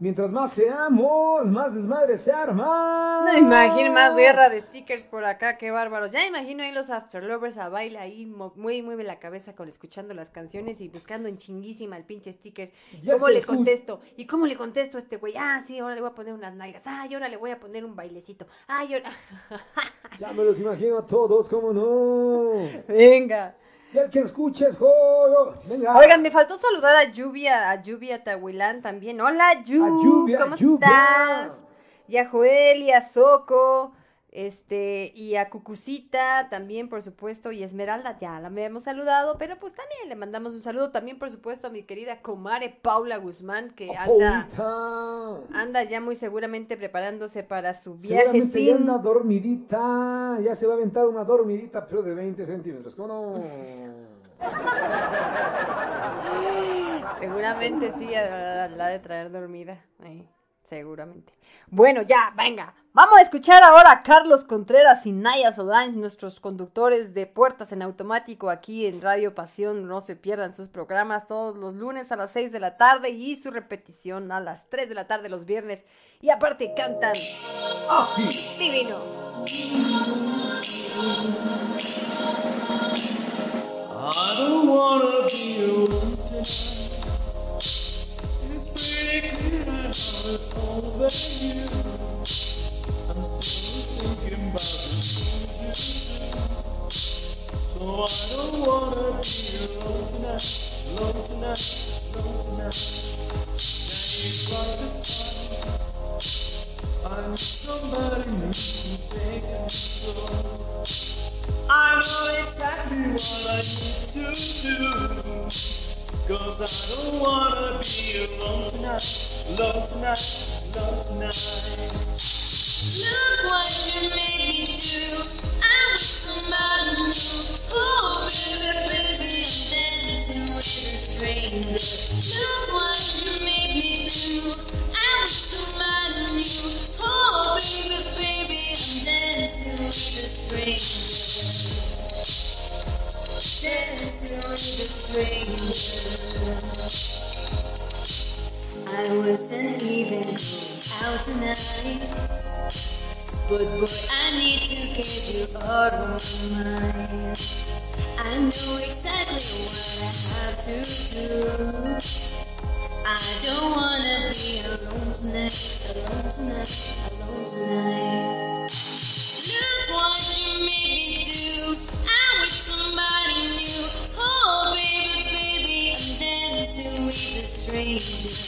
Mientras más seamos, más desmadre se arma. No imagino más guerra de stickers por acá, qué bárbaros. Ya imagino ahí los After Lovers a baile ahí, muy mueve la cabeza con escuchando las canciones y buscando en chinguísima el pinche sticker. Ya ¿Cómo le escucho. contesto? ¿Y cómo le contesto a este güey? Ah, sí, ahora le voy a poner unas nalgas. Ah, y ahora le voy a poner un bailecito. Ah, y ahora... Ya me los imagino a todos, ¿cómo no? Venga. Y el que escuches, joyo. Venga. Oigan, me faltó saludar a Lluvia, a Lluvia Tahuilán también. Hola, Yu, A Lluvia, ¿cómo Lluvia. estás? Y a Joel y a Soco, este, y a Cucucita también, por supuesto, y Esmeralda, ya la habíamos saludado, pero pues también le mandamos un saludo también, por supuesto, a mi querida comare Paula Guzmán, que anda, anda ya muy seguramente preparándose para su viaje Seguramente ya sin... una dormidita. Ya se va a aventar una dormidita, pero de 20 centímetros. ¿Cómo no? Seguramente sí, la, la de traer dormida. ahí, seguramente. Bueno, ya, venga. Vamos a escuchar ahora a Carlos Contreras y Naya Solange, nuestros conductores de Puertas en Automático aquí en Radio Pasión. No se pierdan sus programas todos los lunes a las 6 de la tarde y su repetición a las 3 de la tarde los viernes. Y aparte cantan Así. divino. I don't wanna be Cause I don't wanna be alone tonight, alone tonight, alone tonight. Look what you made me do. I'm somebody new. Oh, baby, baby, I'm dancing with a stranger. Look what you made me do. I'm somebody new. Oh, baby, baby, I'm dancing with a stranger. Dancing with a stranger. I wasn't even out tonight. But boy, I need to get you out of my mind. I know exactly what I have to do. I don't wanna be alone tonight, alone tonight, alone tonight. Look what you made me do. I'm with somebody new. Oh, baby, baby, I'm dancing with a stranger.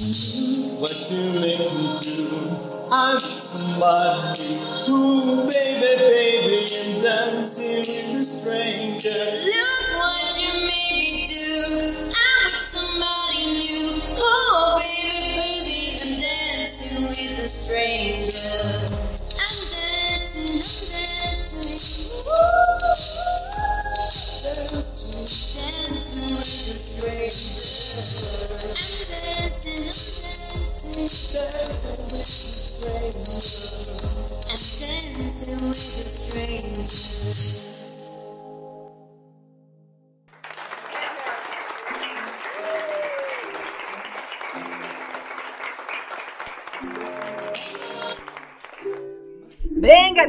what you make me do. I'm somebody who, baby, baby, I'm dancing with a stranger. Look what you made me do. I'm with somebody new. Oh, baby, baby, I'm dancing with a stranger. I'm dancing, I'm dancing. Woo! Dancing with a stranger dancing with a stranger.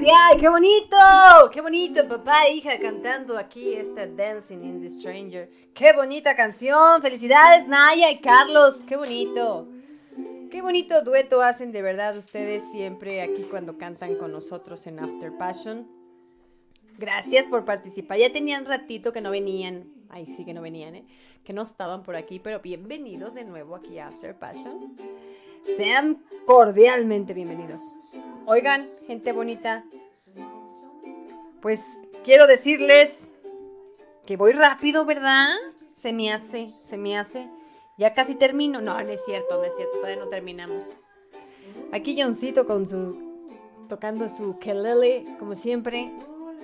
Ay, qué bonito, qué bonito, papá e hija cantando aquí esta Dancing in the Stranger. Qué bonita canción, felicidades Naya y Carlos, qué bonito. Qué bonito dueto hacen de verdad ustedes siempre aquí cuando cantan con nosotros en After Passion. Gracias por participar. Ya tenían ratito que no venían. Ay, sí que no venían, ¿eh? Que no estaban por aquí, pero bienvenidos de nuevo aquí a After Passion. Sean cordialmente bienvenidos. Oigan, gente bonita, pues quiero decirles que voy rápido, ¿verdad? Se me hace, se me hace. Ya casi termino. No, no es cierto, no es cierto, todavía no terminamos. Aquí Johncito con su tocando su kelele, como siempre.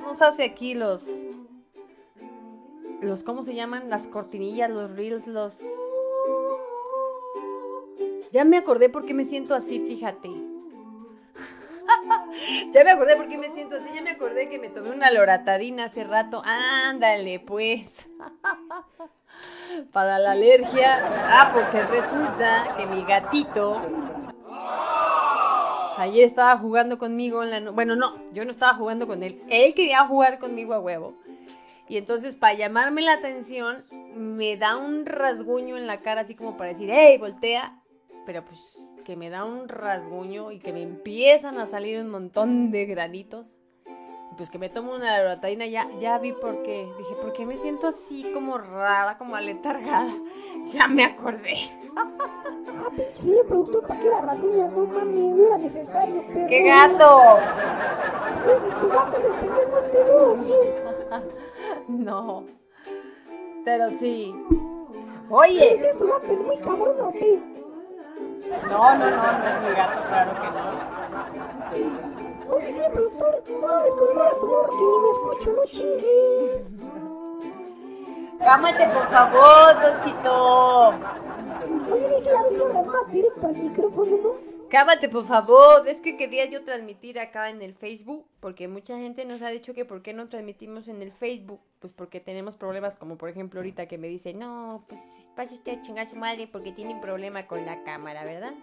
Nos hace aquí los los ¿cómo se llaman? Las cortinillas, los reels, los Ya me acordé por qué me siento así, fíjate. ya me acordé por qué me siento así, ya me acordé que me tomé una loratadina hace rato. Ándale, pues. Para la alergia. Ah, porque resulta que mi gatito ayer estaba jugando conmigo en la no- Bueno, no, yo no estaba jugando con él. Él quería jugar conmigo a huevo. Y entonces, para llamarme la atención, me da un rasguño en la cara, así como para decir, ¡hey, voltea! Pero pues que me da un rasguño y que me empiezan a salir un montón de granitos. Y pues que me tomo una loratadina, ya, ya vi por qué. Dije, ¿por qué me siento así como rara, como aletargada? Ya me acordé. Ah, señor productor, ¿para qué las rasguñas? No mames, no era necesario, perro. ¡Qué gato! Sí, ¿Tu gato es el pendejo este o. No. Pero sí. Oye. ¿Es tu gato es muy cabrón o qué? No, no, no, no es mi gato, claro que no. Oye, señor productor, no controla tu morro que ni me escucho, no chingues. Cámate, por favor, Doncito. Oye, dice a ver si hablas más directo al micrófono, ¿no? Cámate, por favor. Es que quería yo transmitir acá en el Facebook, porque mucha gente nos ha dicho que por qué no transmitimos en el Facebook. Pues porque tenemos problemas, como por ejemplo ahorita que me dice, no, pues vaya usted a chingar su madre porque tiene un problema con la cámara, ¿verdad?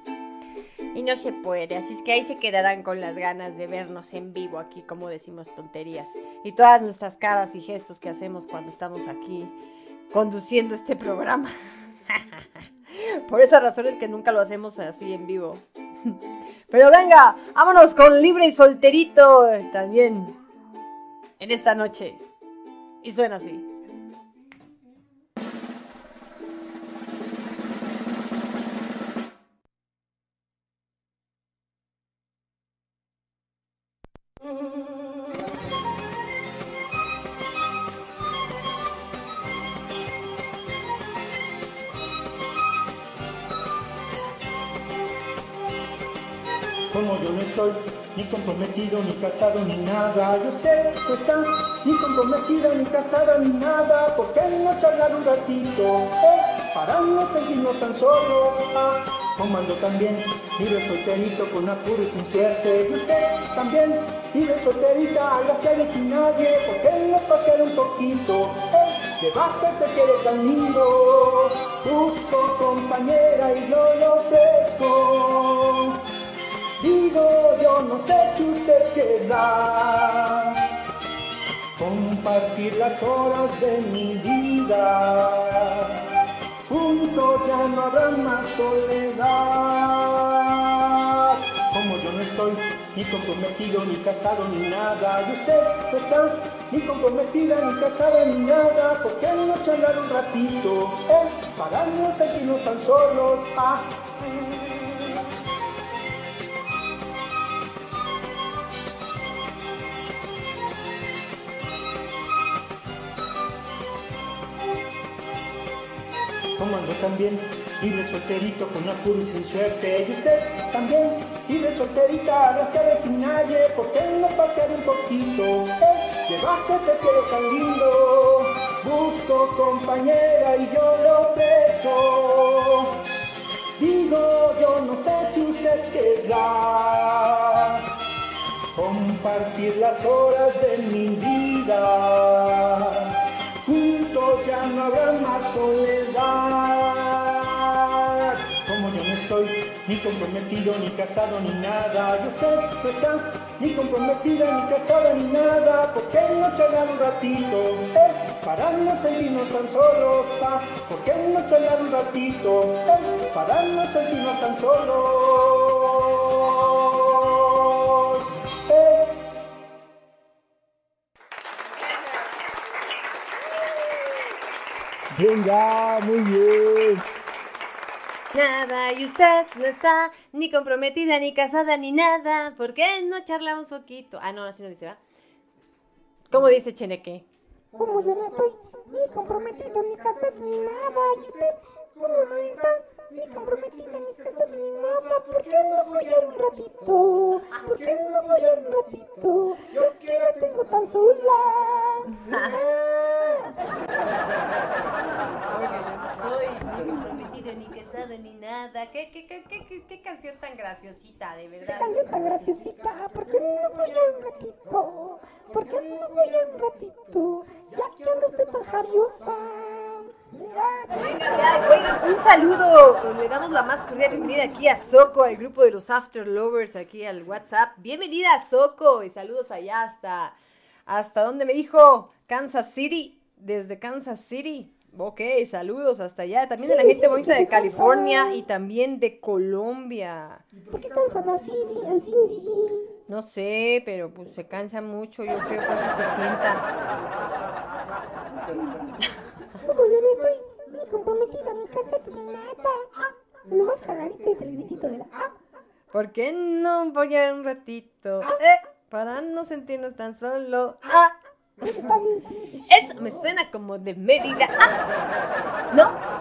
Y no se puede, así es que ahí se quedarán con las ganas de vernos en vivo aquí, como decimos tonterías. Y todas nuestras caras y gestos que hacemos cuando estamos aquí conduciendo este programa. Por esas razones que nunca lo hacemos así en vivo. Pero venga, vámonos con libre y solterito eh, también en esta noche. Y suena así. Y usted no está ni comprometida, ni casada, ni nada. ¿Por qué no charlar un ratito? Eh, para no sentirnos tan solos. Ah, como ando también, vive solterito con apuro y sin suerte. Y usted también vive solterita, agraciada y sin nadie. ¿Por qué no pasear un poquito? Eh, debajo de este cielo tan lindo. Busco compañera y yo lo ofrezco. Digo, yo no sé si usted querrá compartir las horas de mi vida. Juntos ya no habrá más soledad. Como yo no estoy ni comprometido, ni casado, ni nada. Y usted no está ni comprometida, ni casada, ni nada. ¿Por qué no charlar un ratito? Eh, para no sentirnos tan solos. Ah. Como ando también, libre solterito con apuro y sin suerte. Y usted también, libre solterita, agraciada y sin nadie, ¿por qué no pasear un poquito? Eh, debajo de este cielo tan lindo, busco compañera y yo le ofrezco. Digo, yo no sé si usted querrá compartir las horas de mi vida. Ya no habrá más soledad. Como yo no estoy ni comprometido, ni casado, ni nada. Y usted no está ni comprometida, ni casada, ni nada. ¿Por qué no charlar un ratito? Eh, para no sentirnos tan solos. Ah, ¿Por qué no charlar un ratito? Eh, para no sentirnos tan solos. Eh, Venga, muy bien. Nada, y usted no está ni comprometida, ni casada, ni nada. ¿Por qué no charlamos poquito? Ah, no, así no dice, ¿va? ¿Cómo dice Cheneque? Como yo no estoy ni comprometido, ni casado, ni nada. Y usted, como no está ni comprometido, ni casado, ni nada. ¿Por qué no follar un ratito? ¿Por qué no follar un ratito? Yo que la tengo tan sola. Oiga, yo no estoy ni comprometido, ni casado, ni nada. ¿Qué, qué, qué, qué, qué, qué canción tan graciosita, de verdad? canción tan graciosita, ¿por qué no follar un ratito? ¿Por qué no follar un ratito? Ya que ando usted tan jariosa. Un saludo. Le damos la más cordial bienvenida aquí a Soco, al grupo de los After Lovers, aquí al WhatsApp. Bienvenida a Soco y saludos allá hasta, ¿hasta dónde me dijo? Kansas City, desde Kansas City. Ok, saludos hasta allá. También de la gente bonita de California y también de Colombia. ¿Por qué cansan así, Cindy? No sé, pero pues se cansa mucho, yo creo que eso se sienta. Ah, lo más cagadito es el gritito de la ah. ¿Por qué no voy a un ratito? Eh, para no sentirnos tan solo. Ah. Eso me suena como de Mérida. Ah. ¿No?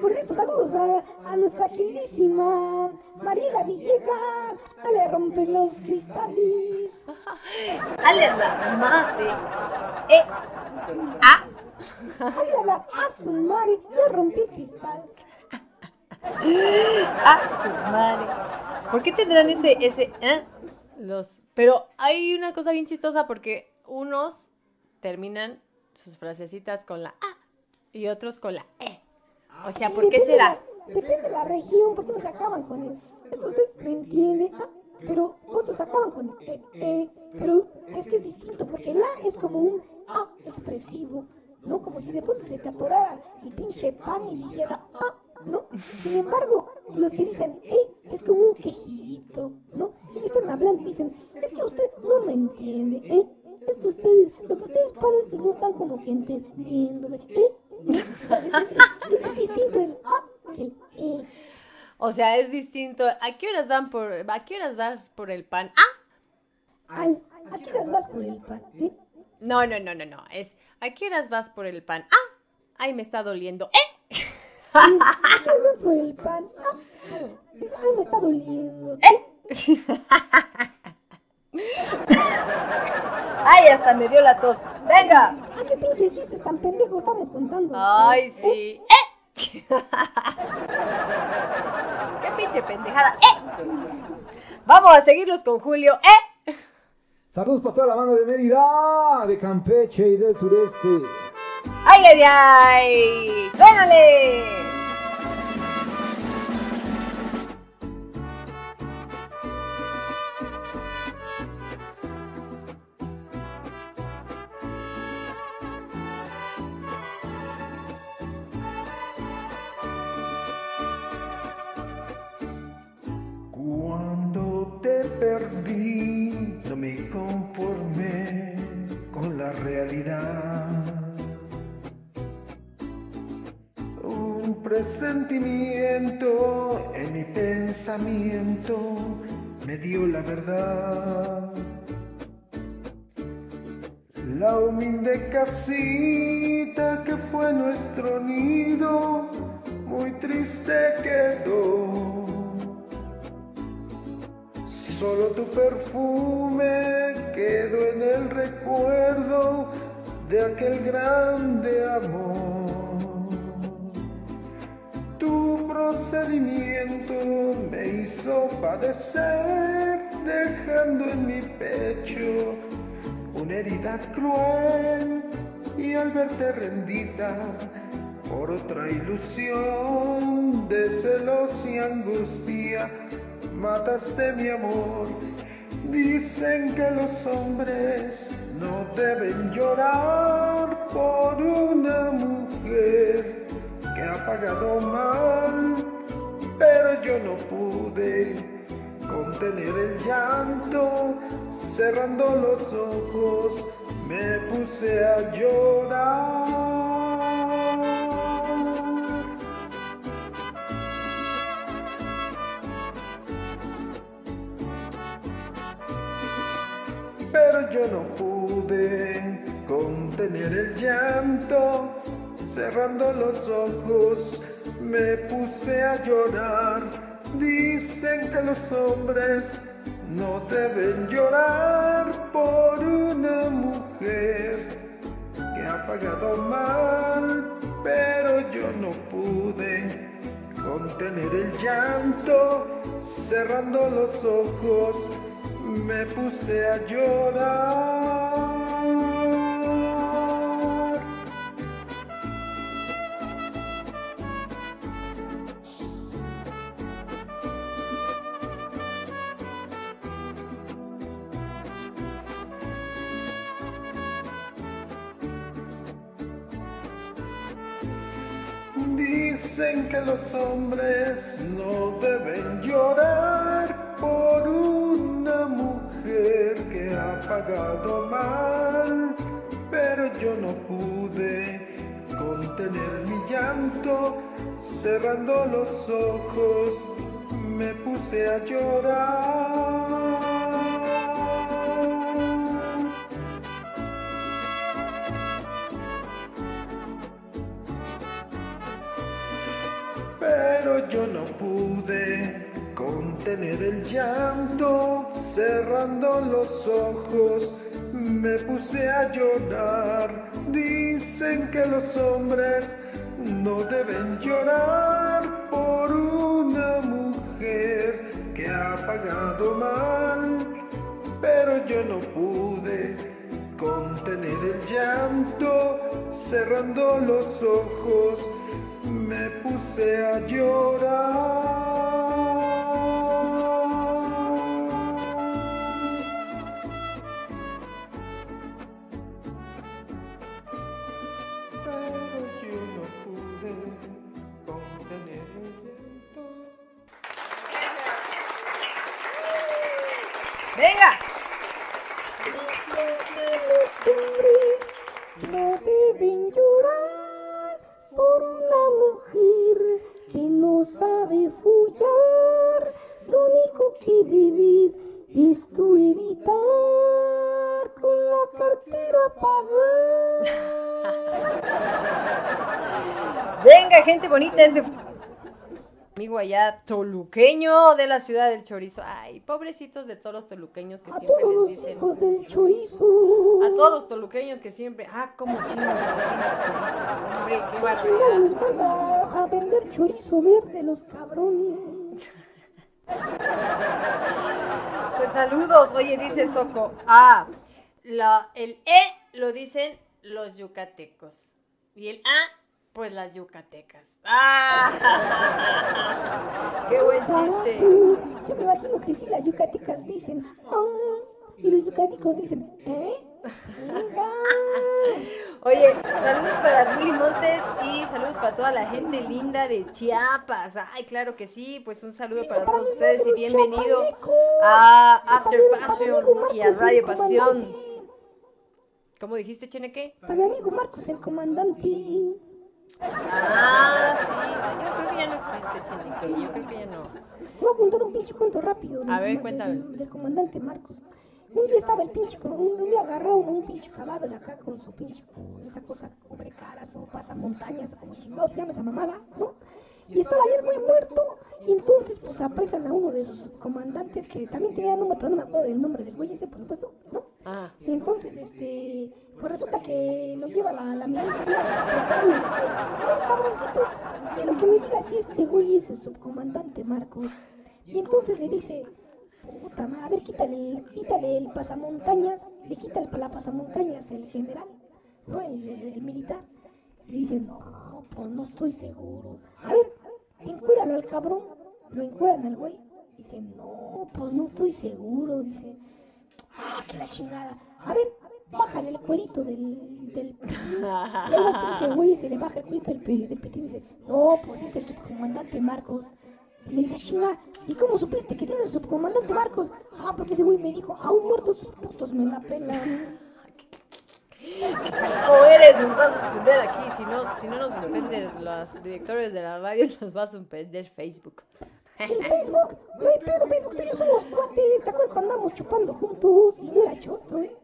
Por cierto, saludos a, a nuestra queridísima Mariela Villegas. A le rompe los cristales. Ale a la madre. Eh. Ah. Ale a la a su madre. Le rompí cristal. Ah, su madre. ¿Por qué tendrán ese, ese, eh? Los, pero hay una cosa bien chistosa porque unos terminan sus frasecitas con la A y otros con la E. O sea, Sí, ¿por qué será? la- depende de la región, porque unos acaban con el. Usted me entiende, ah, pero otros acaban con el E, E, pero es que es distinto, porque el A es como un A expresivo, ¿no? Como si de pronto se te atorara el pinche pan y dijera A, ¿no? Sin embargo, los que dicen E es como un quejidito, ¿no? Y están hablando y dicen, es que usted no me entiende, ¿eh? Es que ustedes, lo que ustedes pasa es que no están como que entendiéndome, ¿eh? Es, es distinto el A que el E. O sea, es distinto. ¿A qué horas van por, a qué horas vas por el pan? Ah, Al, ¿a qué horas vas por el pan? ¿eh? No, no, no, no, no. Es, ¿a qué horas vas por el pan? Ah, ay, me está doliendo. ¡Eh! ¿A qué horas vas por el pan? Ah, ay, me está doliendo. Ay, hasta me dio la tos. Venga. ¿A qué pinches chistes tan pendejos estamos contando? Ay, sí. ¡Eh! ¡Qué pinche pendejada! ¡Eh! Vamos a seguirlos con Julio. ¡Eh! Saludos para toda la banda de Mérida, de Campeche y del sureste. ¡Ay, ay, ay! ¡Suénale! Cuando te perdí, la realidad. Un presentimiento en mi pensamiento me dio la verdad. La humilde casita que fue nuestro nido, muy triste quedó. Solo tu perfume quedó en el recuerdo de aquel grande amor. Tu procedimiento me hizo padecer, dejando en mi pecho una herida cruel y al verte rendida por otra ilusión de celos y angustia, mataste mi amor. Dicen que los hombres no deben llorar por una mujer que ha pagado mal, pero yo no pude contener el llanto, cerrando los ojos me puse a llorar. Yo no pude contener el llanto, cerrando los ojos me puse a llorar. Dicen que los hombres no deben llorar por una mujer que ha pagado mal, pero yo no pude contener el llanto, cerrando los ojos me puse a llorar. Dicen que los hombres no deben llorar por pagado mal, pero yo no pude contener mi llanto, cerrando los ojos me puse a llorar. pero yo no pude contener el llanto, cerrando los ojos me puse a llorar. Dicen que los hombres no deben llorar por una mujer que ha pagado mal, pero yo no pude contener el llanto, cerrando los ojos me puse a llorar. Toluqueño de la ciudad del chorizo. Ay, pobrecitos de todos los toluqueños que A siempre todos les los dicen. hijos del chorizo. A todos los toluqueños que siempre. Ah, como chino. Hombre, qué barbaridad. nos van a, a vender chorizo verde los cabrones. Pues saludos. Oye, dice Soco. Ah, la, el E lo dicen los yucatecos. Y el A, pues las yucatecas. ¡Ah! ¡Qué buen chiste! Yo me imagino que si las yucatecas dicen, "Ah", y los yucatecos dicen, ¿eh? Venga. Oye, saludos para Ruli Montes y saludos para toda la gente linda de Chiapas. Ay, claro que sí, pues un saludo para todos ustedes y bienvenido a After Passion y a Radio Pasión. ¿Cómo dijiste, Cheneque? Para mi amigo Marcos, el comandante. Ah, sí, yo creo que ya no existe, Cheneque, yo creo que ya no. Voy a contar un pinche cuento rápido. A ver, cuéntame. Del, del comandante Marcos. un día estaba el pinche, un, un día agarró un, un pinche cadáver acá con su pinche, esa cosa cubre caras o pasa montañas o como chingados se llama esa mamada, ¿no? Y estaba ahí el güey muerto y entonces pues apresan a uno de sus comandantes que también tenía nombre, pero no me acuerdo del nombre del güey ese, por supuesto, ¿no? Ah. Y entonces, este, pues resulta que lo lleva la, la milicia y dice, a ver, cabroncito, quiero que me digas si este güey es el subcomandante Marcos. Y entonces le dice, puta madre, a ver, quítale, quítale el pasamontañas, le quita el, la pasamontañas el general, ¿no? El, militar. Le dice, no, pues no estoy seguro. A ver, encuéralo al cabrón, lo encueran al güey. Dice, no, pues no estoy seguro, dice. Ah, que la chingada. A ver, bájale el cuerito del. del y el pinche güey y se le baja el cuerito del, del petín y dice: No, pues es el subcomandante Marcos. Y le dice: Chinga, ¿y cómo supiste que es el subcomandante Marcos? Ah, porque ese güey me dijo: Aún muertos tus putos me la pelan. O eres, nos va a suspender aquí. Si no, si no nos suspenden los directores de la radio, nos va a suspender Facebook. El Facebook, no hay pedo, Facebook, tú y yo somos cuates. ¿Te acuerdas cuando andamos chupando juntos? Y no era chosto, ¿eh?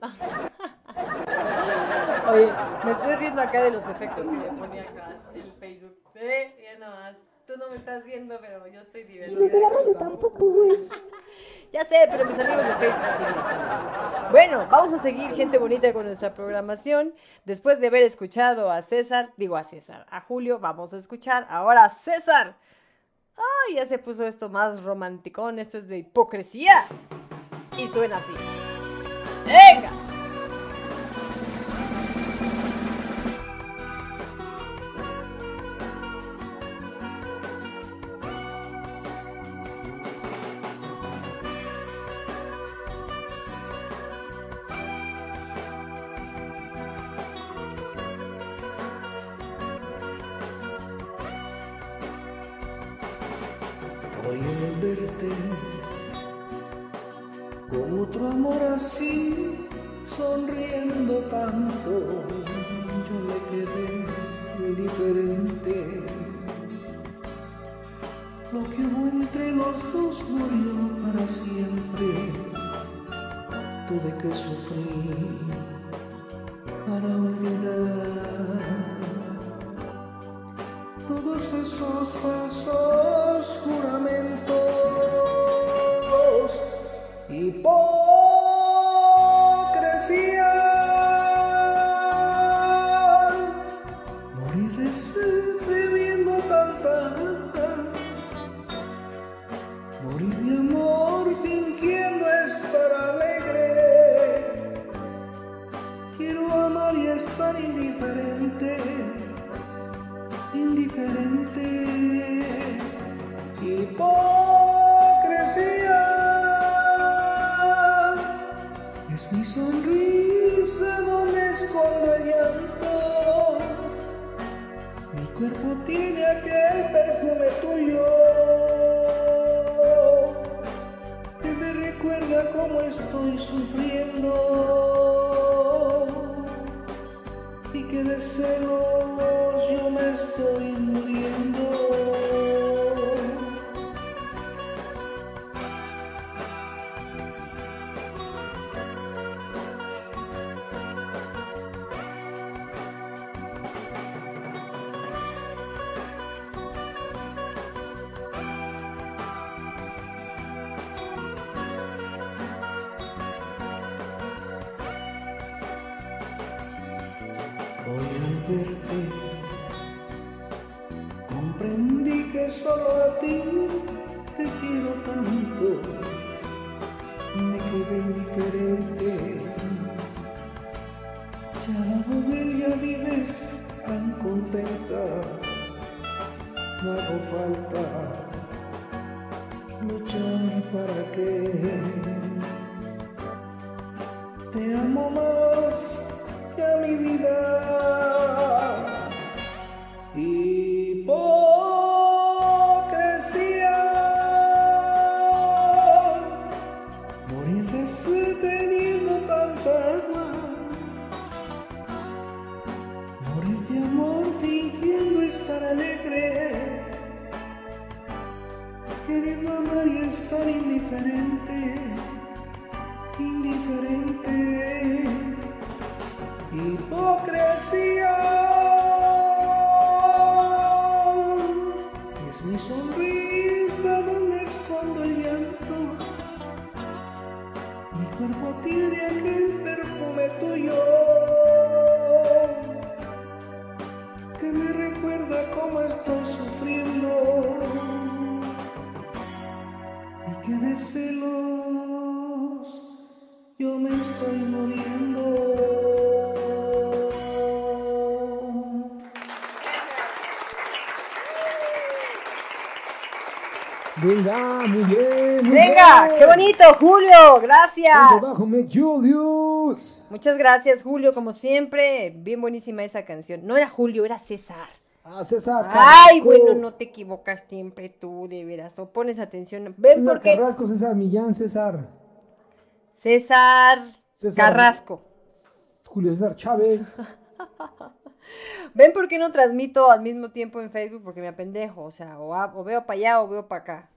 Oye, me estoy riendo acá de los efectos que le ponía acá el Facebook. Eh, ya nomás. Tú no me estás viendo, pero yo estoy Y los de la radio tampoco, güey. Ya sé, pero mis amigos de Facebook sí me están. Bueno, vamos a seguir, gente bonita, con nuestra programación. Después de haber escuchado a César, digo a César, a Julio, vamos a escuchar ahora a César. Ay, ya se puso esto más romanticón, esto es de hipocresía. Y suena así. ¡Venga! Muy bien. muy Venga, bien. qué bonito, Julio, gracias. Punto bajo, me Julius. Muchas gracias, Julio, como siempre. Bien buenísima esa canción. No era Julio, era César. Ah, César. Ay, Carrasco. bueno, no te equivocas siempre tú, de veras. O pones atención. Ven César porque Carrasco, César Millán, César. César César. Carrasco. Julio César Chávez. Ven por qué no transmito al mismo tiempo en Facebook porque me apendejo, o sea, o veo para allá o veo para acá.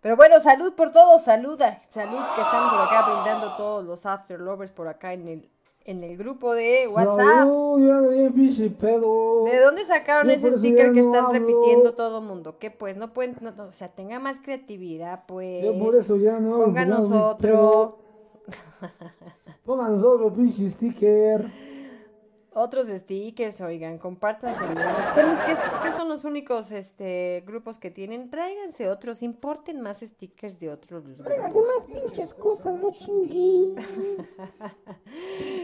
Pero bueno, salud por todos, saluda, salud que están por acá brindando todos los after lovers por acá en el en el grupo de WhatsApp. Salud, ya pedo. ¿De dónde sacaron ese sticker que no están hablo. repitiendo todo mundo? ¿Qué pues? No pueden, no, no, o sea, tenga más creatividad, pues. Yo por eso ya no Pónganos otro. Pónganos otro pinche sticker. Otros stickers, oigan, compártanse. ¿Qué, qué, qué son los únicos este, grupos que tienen? Tráiganse otros, importen más stickers de otros grupos. Tráiganse más pinches cosas, no chinguen.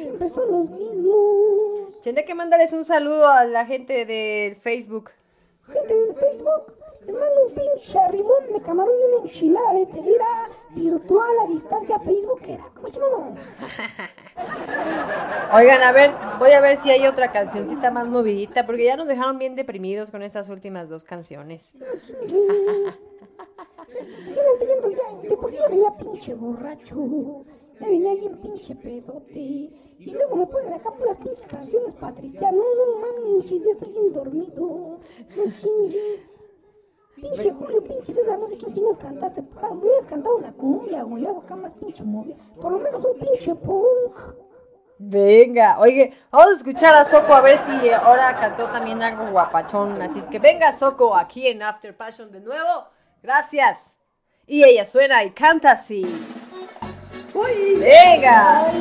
Siempre son los mismos. Tendré que mandarles un saludo a la gente de Facebook. Gente del Facebook, les mando un pinche arrimón de camarón y una enchilada de telera virtual a distancia facebookera. ¿Cómo? Oigan, a ver, voy a ver si hay otra cancioncita más movidita, porque ya nos dejaron bien deprimidos con estas últimas dos canciones. Yo no entiendo ya, de por sí ya venía pinche borracho. Ya venía bien pinche pedote. Y luego me ponen acá puras pinches canciones para tristear. No, no manches, ya estoy bien dormido. No chingues. Pinche Julio, pinche César, no sé quién chingos cantaste. Ah, Me hubieras cantado una cumbia, güey. Algo acá más pinche movida. Por lo menos un pinche punk. Venga, oye, vamos a escuchar a Soco a ver si ahora cantó también algo guapachón. Así es que venga Soco aquí en After Passion de nuevo. Gracias. Y ella suena y canta así. Venga.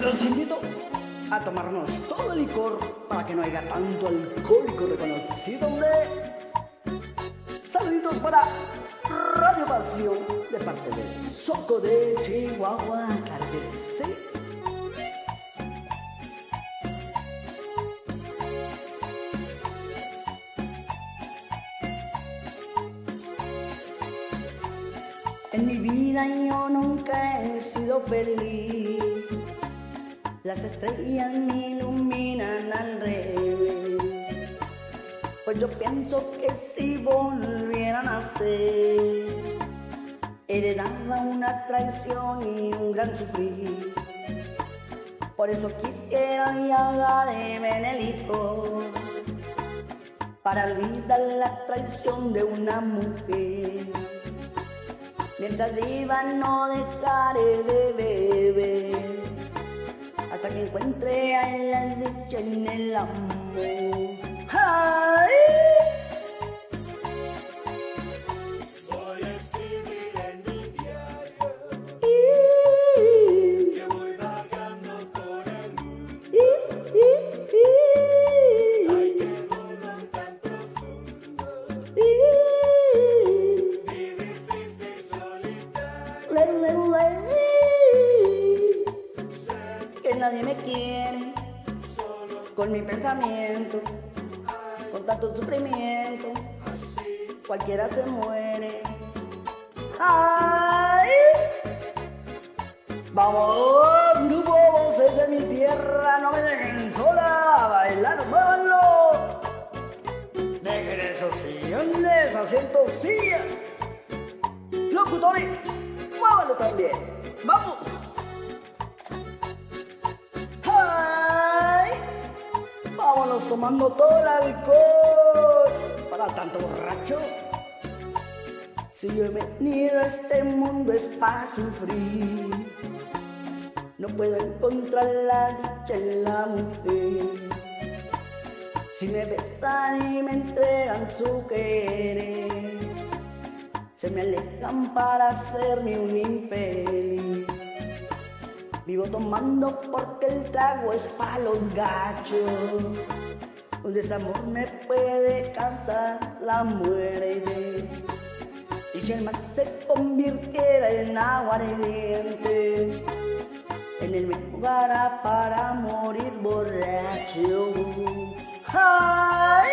Los invito a tomarnos todo el licor para que no haya tanto alcohólico reconocido, hombre. Saluditos para Radio Pasión de parte de Soco de Chihuahua, claro. En mi vida yo nunca he sido feliz. Las estrellas me iluminan al revés. Pues yo pienso que si volviera a nacer, heredaba una traición y un gran sufrir. Por eso quisiera viajarme en el hijo, para olvidar la traición de una mujer. Mientras viva no dejaré de beber hasta que encuentre a la dicha en el amor. Voy a escribir en mi diario que voy vagando por el mundo. Ay, qué dolor tan profundo. Vivir triste y solitario. Que nadie me quiere con mi pensamiento, tanto sufrimiento, cualquiera se muere. ¡Ay! Vamos, grupo voces de mi tierra, no me dejen sola, bailar, muévanlo. Dejen esos sillones, asientos, sillas. Locutores, muévanlo también. ¡Vamos! Vámonos tomando todo el alcohol para tanto borracho. Si yo he venido a este mundo es para sufrir. No puedo encontrar la dicha en la mujer. Si me besan y me entregan su querer, se me alejan para hacerme un infeliz. Vivo tomando porque el trago es para los gachos. Un desamor me puede cansar la muerte. Y si el mal se convirtiera en agua ardiente, en él me jugará para morir borracho. ¡Ay!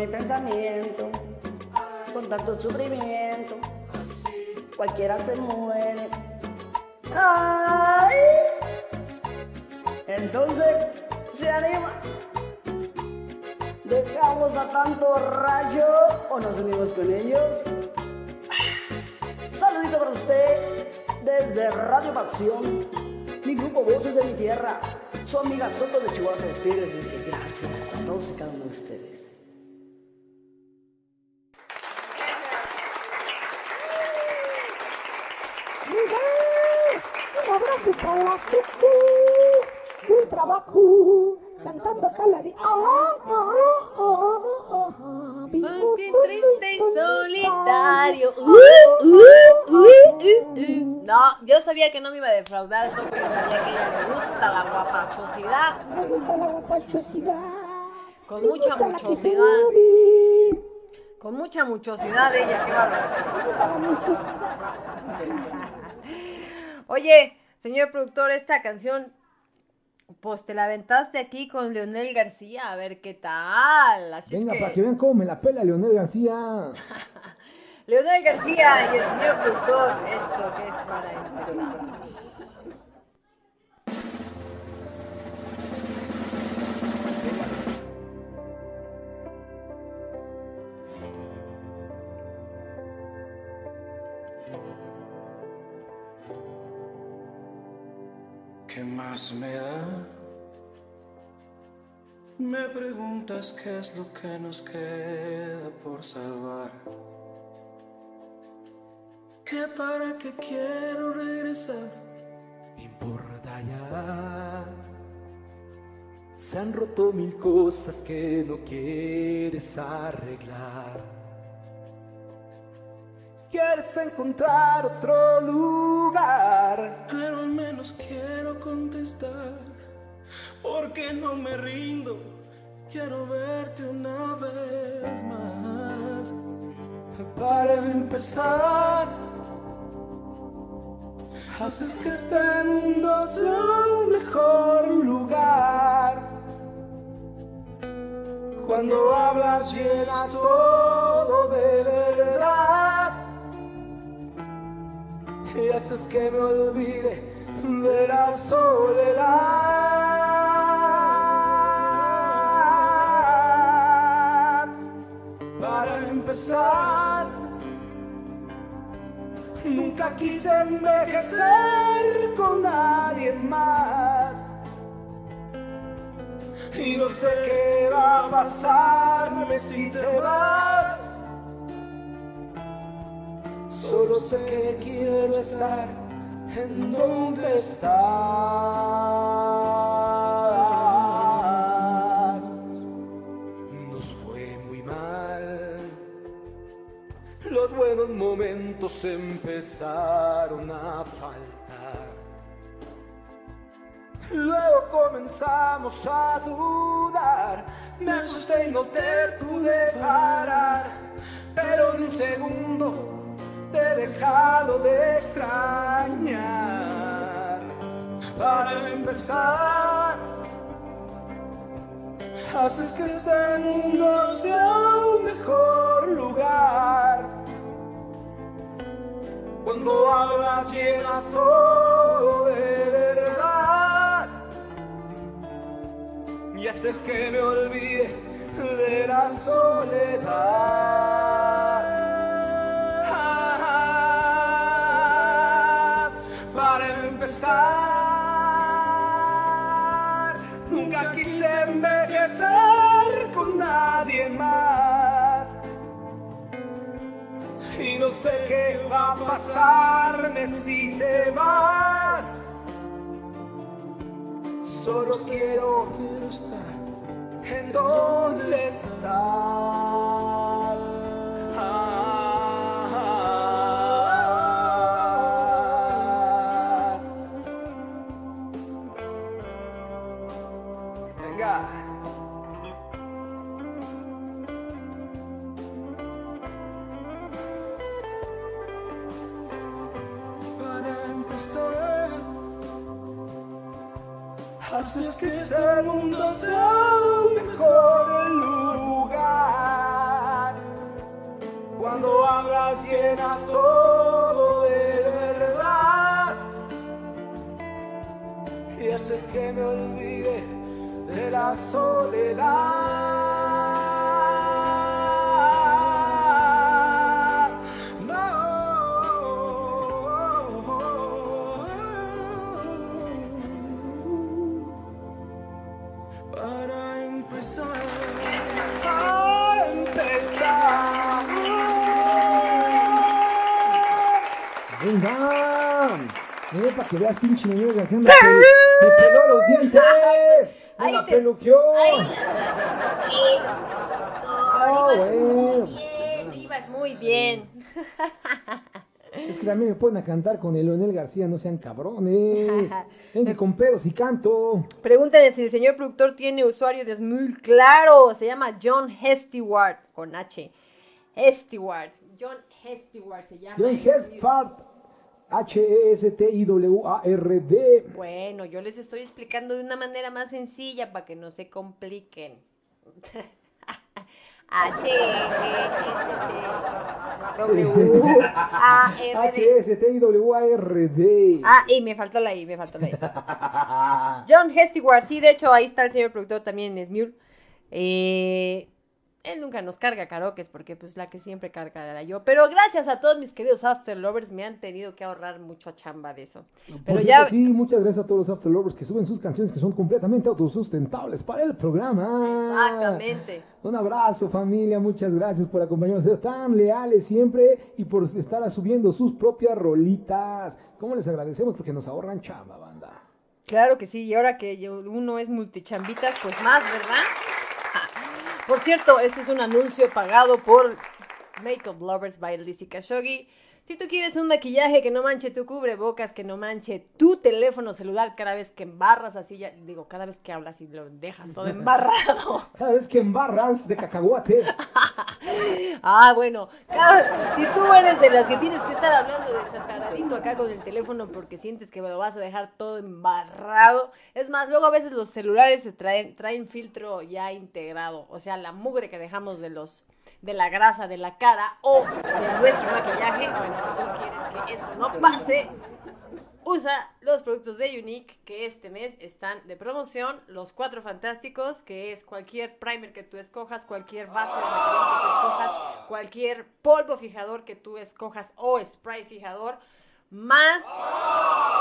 Mi pensamiento, con tanto sufrimiento. Cualquiera se muere. Ay. Entonces, ¿se anima? ¿Dejamos a tanto rayo o nos unimos con ellos? Saludito para usted desde Radio Pasión, mi grupo Voces de mi Tierra. Su amiga Soto de Chihuahua y dice gracias a todos y cada uno de ustedes. Un abrazo para la Suku del trabajo, cantando la de. Ah, ah, ah, ah, ah, triste y solitario. Uh, Uh, uh, uh, uh, uh. No, yo sabía que no me iba a defraudar, solo porque sabía que ella le gusta la guapachosidad. Me gusta la guapachosidad. Con Me mucha que muchosidad. Con mucha muchosidad ella, qué bárbaro. Me gusta la muchosidad. Oye, señor productor, esta canción, pues te la aventaste aquí con Leonel García, a ver qué tal. Así Venga, es que, para que vean cómo me la pela Leonel García. Leonel García y el señor productor, esto que es para empezar. Me da? Me preguntas qué es lo que nos queda por salvar. ¿Qué para qué quiero regresar? Me importa ya. Se han roto mil cosas que no quieres arreglar. Quieres encontrar otro lugar. Pero al menos quiero contestar. Porque no me rindo. Quiero verte una vez más. Para empezar, haces que este mundo sea un mejor lugar. Cuando hablas llenas todo de verdad. Y haces que me olvide de la soledad. Para empezar, nunca quise envejecer con nadie más. Y no sé qué va a pasarme si te vas. Solo sé que quiero estar en donde estás. Nos fue muy mal. Los buenos momentos empezaron a faltar. Luego comenzamos a dudar. Me asusté y no te pude parar. Pero en un segundo te he dejado de extrañar. Para empezar, haces que este mundo sea un mejor lugar. Cuando hablas llenas todo de verdad. Y haces que me olvide de la soledad. Para empezar, nunca quise envejecer con nadie más. Y no sé qué va a pasarme si te vas. Solo quiero, estar en donde estás. Venga. Haces que este mundo sea un mejor lugar. Cuando hablas llenas todo de verdad y haces que me olvide de la soledad. Venga. Mira para que veas, pinche niño. Me, pel- me peló los dientes. Me la peluqueó. Oh, bueno. bien, Vivas muy bien. Es que también me pueden a cantar con el Leonel García, no sean cabrones. Venga, con pedos y canto. Pregúntale si el señor productor tiene usuario de Smule. Claro, se llama John Hesteward con H. Hesteward. John Hesteward se llama. John. Hestfart. H-E-S-T-I-W-A-R-D. Bueno, yo les estoy explicando de una manera más sencilla para que no se compliquen. H E. H-E-S-T-I-W-A-R-D. Ah, y me faltó la I, me faltó la I. John Hesteward, sí, de hecho ahí está el señor productor también en Smule. Eh, él nunca nos carga karaoke porque pues la que siempre carga era yo. Pero gracias a todos mis queridos After Lovers me han tenido que ahorrar mucho chamba de eso. Pero Por ya... sí, muchas gracias a todos los After Lovers que suben sus canciones que son completamente autosustentables para el programa. Exactamente. Un abrazo familia, muchas gracias por acompañarnos, ser tan leales siempre y por estar subiendo sus propias rolitas. ¿Cómo les agradecemos? Porque nos ahorran chamba, banda. Claro que sí, y ahora que uno es multichambitas, pues más, ¿verdad? Por cierto, este es un anuncio pagado por Makeup Lovers by Lizzie Khashoggi. Si tú quieres un maquillaje que no manche tu cubrebocas, que no manche tu teléfono celular cada vez que embarras así, ya digo, cada vez que hablas y lo dejas todo embarrado. Cada vez que embarras de cacahuate, Ah, bueno, cada- si tú eres de las que tienes que estar hablando desaparadito acá con el teléfono porque sientes que me lo vas a dejar todo embarrado. Es más, luego a veces los celulares se traen, traen filtro ya integrado, o sea, la mugre que dejamos de los de la grasa de la cara o de nuestro maquillaje. Bueno, si tú quieres que eso no pase, Usa los productos de Unique que este mes están de promoción, los cuatro fantásticos, que es cualquier primer que tú escojas, cualquier base de maquillaje que tú escojas, cualquier polvo fijador que tú escojas o spray fijador, más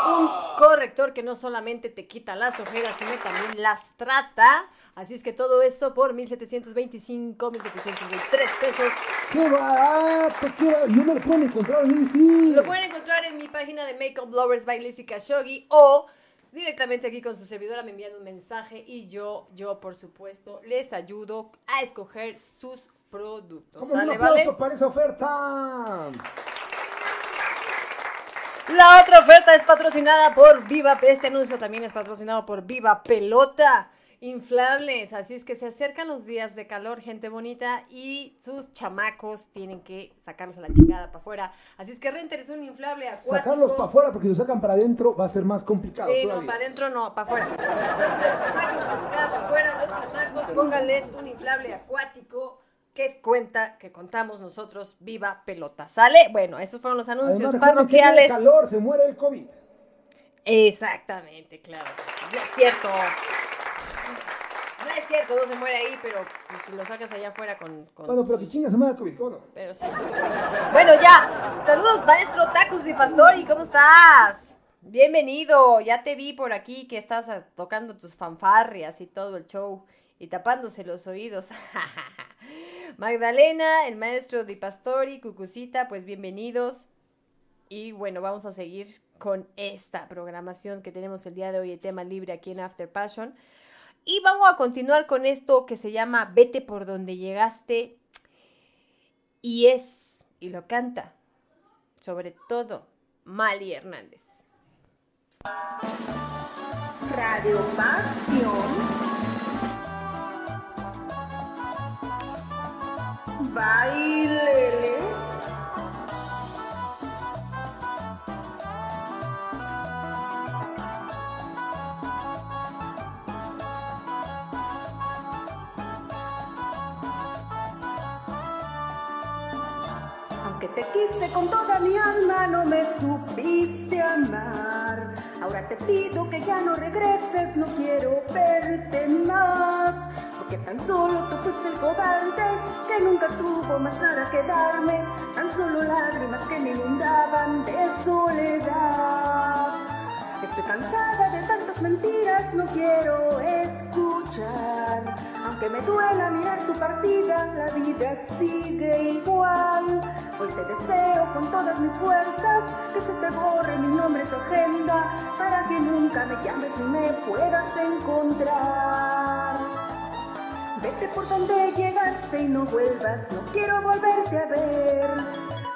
un corrector que no solamente te quita las ojeras, sino también las trata. Así es que todo esto por 1725, 1723 pesos. ¡qué barato! ¡Qué barato! Yo me lo puedo encontrar, Lizzy. Lo pueden encontrar en mi página de Makeup Lovers by Lizzie Khashoggi o directamente aquí con su servidora me envían un mensaje y yo, yo por supuesto, les ayudo a escoger sus productos. Como un ¿Sale, aplauso vale? para esa oferta. La otra oferta es patrocinada por Viva, este anuncio también es patrocinado por Viva Pelota Inflables, así es que se acercan los días de calor, gente bonita, y sus chamacos tienen que sacarlos a la chingada para afuera. Así es que rentes un inflable acuático. Sacarlos para afuera porque si lo sacan para adentro va a ser más complicado Sí, no, para adentro no, para afuera. Entonces, saquen la chingada para afuera, los chamacos, pónganles un inflable acuático que cuenta, que contamos nosotros, viva pelota. ¿Sale? Bueno, esos fueron los anuncios Además, parroquiales. calor se muere el COVID. Exactamente, claro. Ya es cierto. No es cierto, no se muere ahí, pero pues, si lo sacas allá afuera con... con Bueno, pero que chingas se muera el COVID, ¿cómo no? Pero sí. Bueno, ya. Saludos, maestro Tacos de Pastori. ¿Cómo estás? Bienvenido. Ya te vi por aquí que estás tocando tus fanfarrias y todo el show y tapándose los oídos. Magdalena, el maestro Di Pastori, Cucucita, pues bienvenidos. Y bueno, vamos a seguir con esta programación que tenemos el día de hoy, el tema libre aquí en After Passion. Y vamos a continuar con esto que se llama Vete por donde llegaste. Y es, y lo canta, sobre todo, Mali Hernández. Radio Pasión. Bailele. Aunque te quise con toda mi alma, no me supiste amar. Ahora te pido que ya no regreses, no quiero verte más. Porque tan solo tú fuiste el cobarde que nunca tuvo más nada que darme. Tan solo lágrimas que me inundaban de soledad. Estoy cansada de tantas mentiras, no quiero escuchar. Aunque me duela mirar tu partida, la vida sigue igual. Hoy te deseo con todas mis fuerzas que se te borre mi nombre tu agenda para que nunca me llames ni me puedas encontrar. Vete por donde llegaste y no vuelvas, no quiero volverte a ver.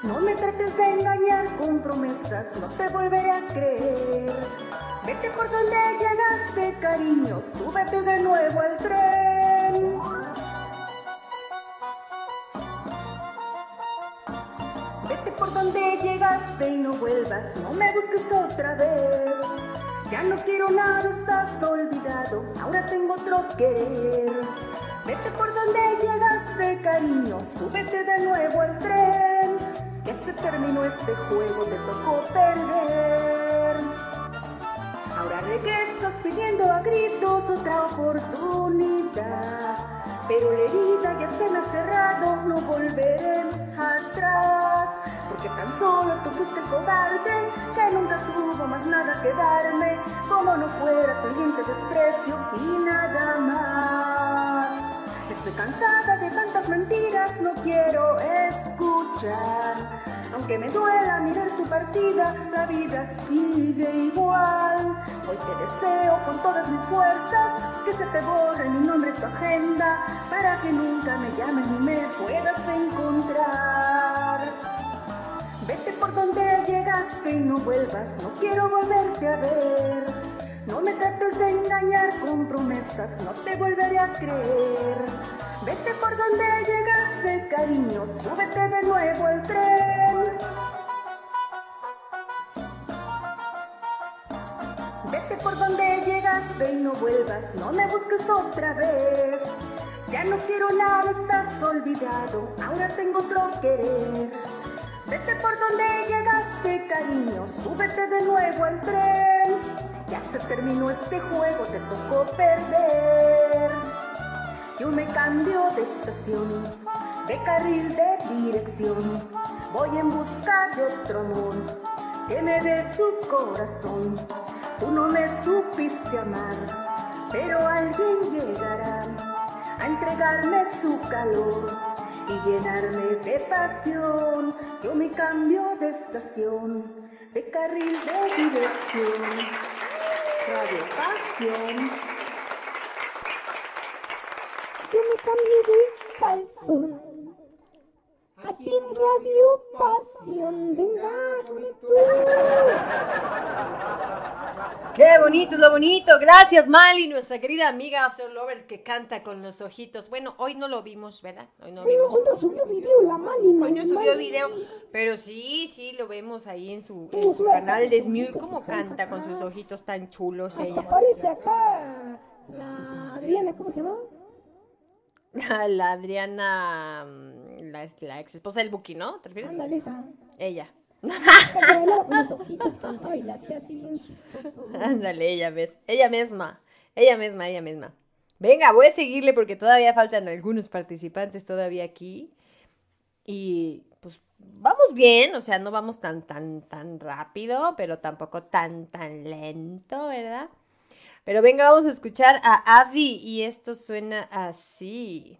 No me trates de engañar con promesas, no te volveré a creer. Vete por donde llegaste, cariño, súbete de nuevo al tren. Vete por donde llegaste y no vuelvas, no me busques otra vez. Ya no quiero nada, estás olvidado, ahora tengo otro querer. Vete por donde llegaste, cariño, súbete de nuevo al tren. Ya se terminó este juego, te tocó perder. Ahora regresas pidiendo a gritos otra oportunidad. Pero la herida ya se me ha cerrado, no volveré atrás. Porque tan solo tú fuiste cobarde que nunca tuvo más nada que darme. Como no fuera tu hiriente desprecio y nada más. Estoy cansada de tantas mentiras, no quiero escuchar. Aunque me duela mirar tu partida, la vida sigue igual. Hoy te deseo con todas mis fuerzas que se te borre mi nombre tu agenda para que nunca me llames ni me puedas encontrar. Vete por donde llegaste y no vuelvas, no quiero volverte a ver. No me trates de engañar con promesas, no te volveré a creer. Vete por donde llegaste, cariño, súbete de nuevo al tren. Vete por donde llegaste y no vuelvas, no me busques otra vez. Ya no quiero nada, estás olvidado, ahora tengo otro querer. Vete por donde llegaste, cariño, súbete de nuevo al tren. Ya se terminó este juego, te tocó perder. Yo me cambio de estación, de carril de dirección. Voy en busca de otro amor que me dé su corazón. Tú no me supiste amar, pero alguien llegará a entregarme su calor y llenarme de pasión. Yo me cambio de estación, de carril de dirección. Radio Pasión. Yo me cambio de calzón. Aquí en Radio Pasión, vengarme tú. Qué bonito, lo bonito. Gracias, Mali, nuestra querida amiga After Lovers que canta con los ojitos. Bueno, hoy no lo vimos, ¿verdad? Hoy no vimos. hoy no subió video la Mali, Hoy no subió video, pero sí, sí, lo vemos ahí en su, ¿Cómo en su suena canal de Smule. ¿Cómo canta con sus ojitos tan chulos Hasta ella? parece acá la Adriana, ¿cómo se llama? La Adriana, mm, la, la ex esposa del Buki, ¿no? ¿Te refieres? Ándale, esa. Ella. Con los ojitos, cantaba y la hacía así bien chistoso. Ándale, ella ves, ella misma, ella misma, ella misma. Venga, voy a seguirle porque todavía faltan algunos participantes todavía aquí. Y pues vamos bien, o sea, no vamos tan, tan, tan rápido, pero tampoco tan, tan lento, ¿verdad? Pero venga, vamos a escuchar a Avi y esto suena así.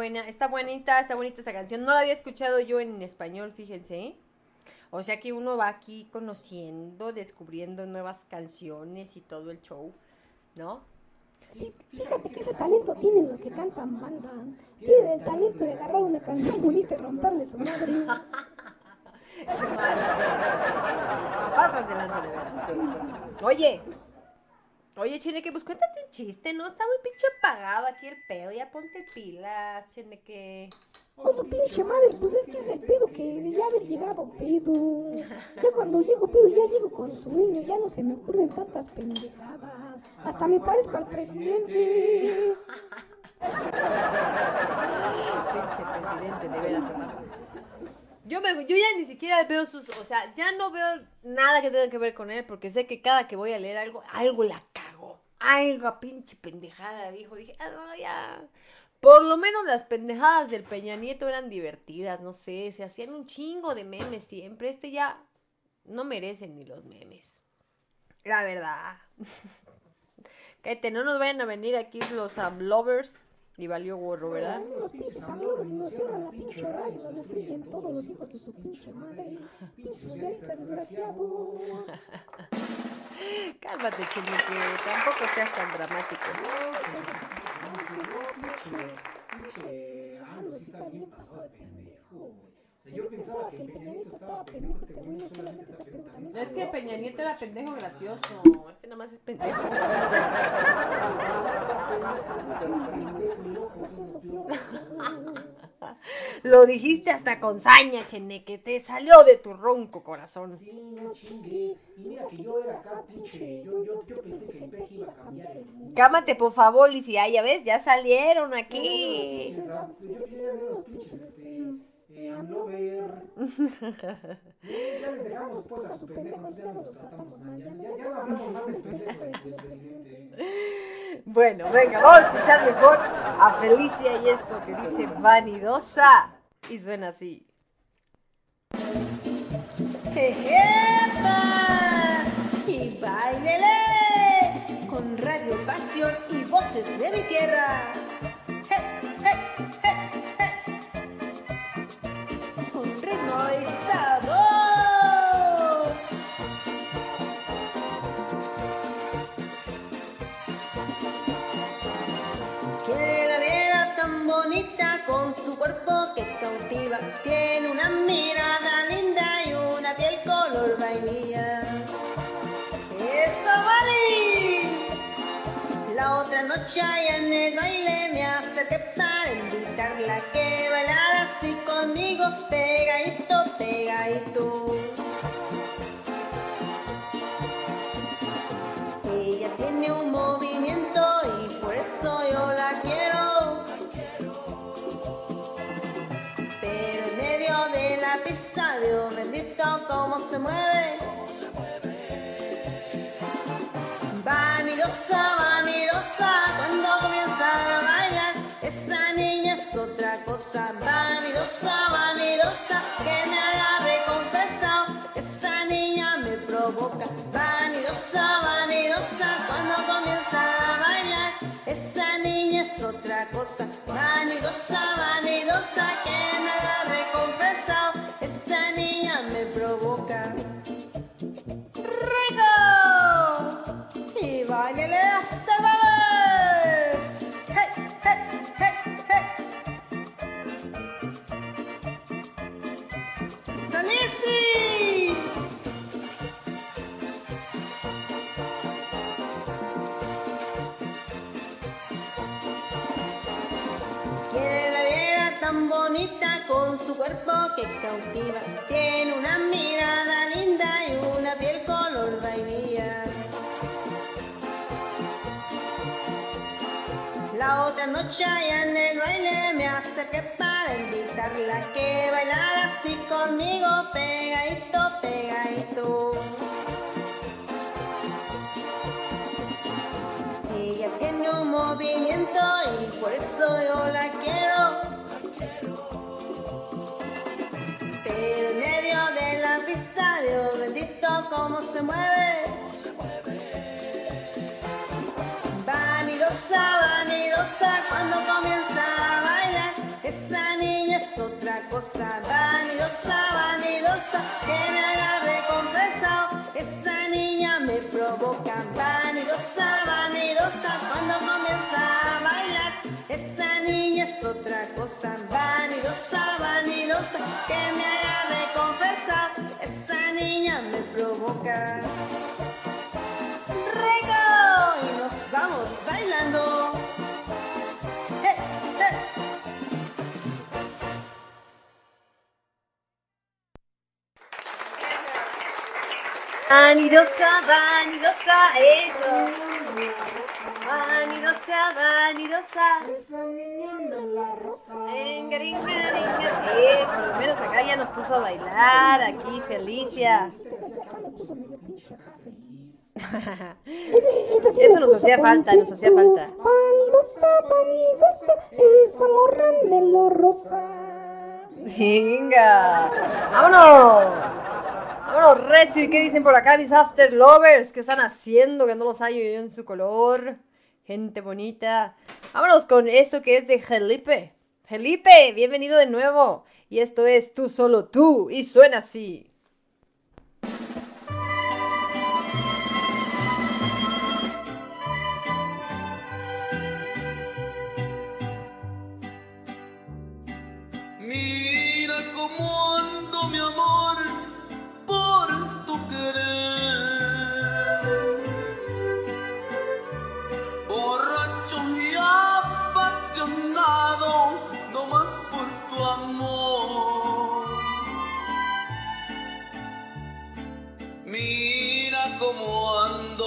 Buena, está bonita, está bonita esa canción. No la había escuchado yo en español, fíjense. ¿eh? O sea que uno va aquí conociendo, descubriendo nuevas canciones y todo el show, ¿no? Fí- Fíjate que ese talento tienen los que cantan banda. Tienen el talento de agarrar una canción bonita y romperle su madre. Pasas de lanza de veras. Oye, oye, Cheneque, pues cuéntate un chiste, ¿no? Está muy pinche apagado aquí el pedo. Ya ponte pilas, Cheneque. Oh, su pinche madre, pues es que es el pedo que de ya haber llegado pedo. Ya cuando llego pedo, ya llego con sueño, ya no se me ocurren tantas pendejadas. Hasta me parezco al presidente. Pinche presidente, de veras se pasa. Yo, me, yo ya ni siquiera veo sus, o sea, ya no veo nada que tenga que ver con él, porque sé que cada que voy a leer algo, algo la cago. Algo pinche pendejada dijo. Dije, ah, no, ya. Por lo menos las pendejadas del Peña Nieto eran divertidas, no sé, se hacían un chingo de memes siempre. Este ya no merece ni los memes. La verdad. Cállate, no nos vayan a venir aquí los lovers y valió gorro, ¿verdad? Los pinches amigos nos cierran la pinche radio y nos destruyen todos los hijos de su pinche madre. Pinches socialistas desgraciados. Cálmate, que tampoco seas tan dramático. O sea, yo pensaba que el Peña Nieto estaba pendejo, este güey no solamente está pendejo, también No es que Peña Nieto era pendejo gracioso. Este nada más es pendejo. Lo dijiste hasta con saña, Cheneque. Te salió de tu ronco corazón. Sí, no chingue. Y mira que yo era acá, pinche. Yo, yo, yo pensé que el PEG iba a cambiar el mundo. Cámate, por favor, y si ah, ya ves, ya salieron aquí. Yo quería ver los pinches, este. Eh, AMLover. Ya les dejamos después a su pendejo, ya no los tratamos mal. Ya, ya, ya no hablamos más del pendejo del, del presidente. Bueno, venga, vamos a escuchar mejor a Felicia y esto que dice vanidosa. Y suena así. ¡Jejepa! Y bailele con Radio Pasión y voces de mi tierra. Y sabor. La vida tan bonita con su cuerpo que cautiva. Tiene una mirada linda y una piel color vainilla. ¡Eso vale! La otra noche allá en el baile me acerqué para invitarla que bailara así conmigo, pegadito, pegadito. Vanidosa, vanidosa, que me agarre que cautiva. Tiene una mirada linda y una piel color vainilla. La otra noche allá en el baile me acerqué para invitarla que bailara así conmigo, pegadito, pegadito. Ella tiene un movimiento y por eso yo la quiero. Cómo se mueve. Cuando comienza a bailar, esa niña es otra cosa. Vanidosa, vanidosa, que me agarre confesado, esa niña me provoca. Vanidosa, vanidosa, cuando comienza a bailar, esa niña es otra cosa. Vanidosa, vanidosa, que me agarre Vanidosa, vanidosa, eso. Vanidosa, vanidosa. Venga, venga, venga. Eh, por lo menos acá ya nos puso a bailar, aquí Felicia. Eso nos hacía falta, nos hacía falta. Vanidosa, vanidosa, esa morra melorrosa. Venga, vámonos. Vámonos, Recio. ¿Y qué dicen por acá mis after lovers? ¿Qué están haciendo? Que no los hallo yo en su color. Gente bonita. Vámonos con esto que es de Felipe. Felipe, bienvenido de nuevo. Y esto es Tú Solo Tú. Y suena así.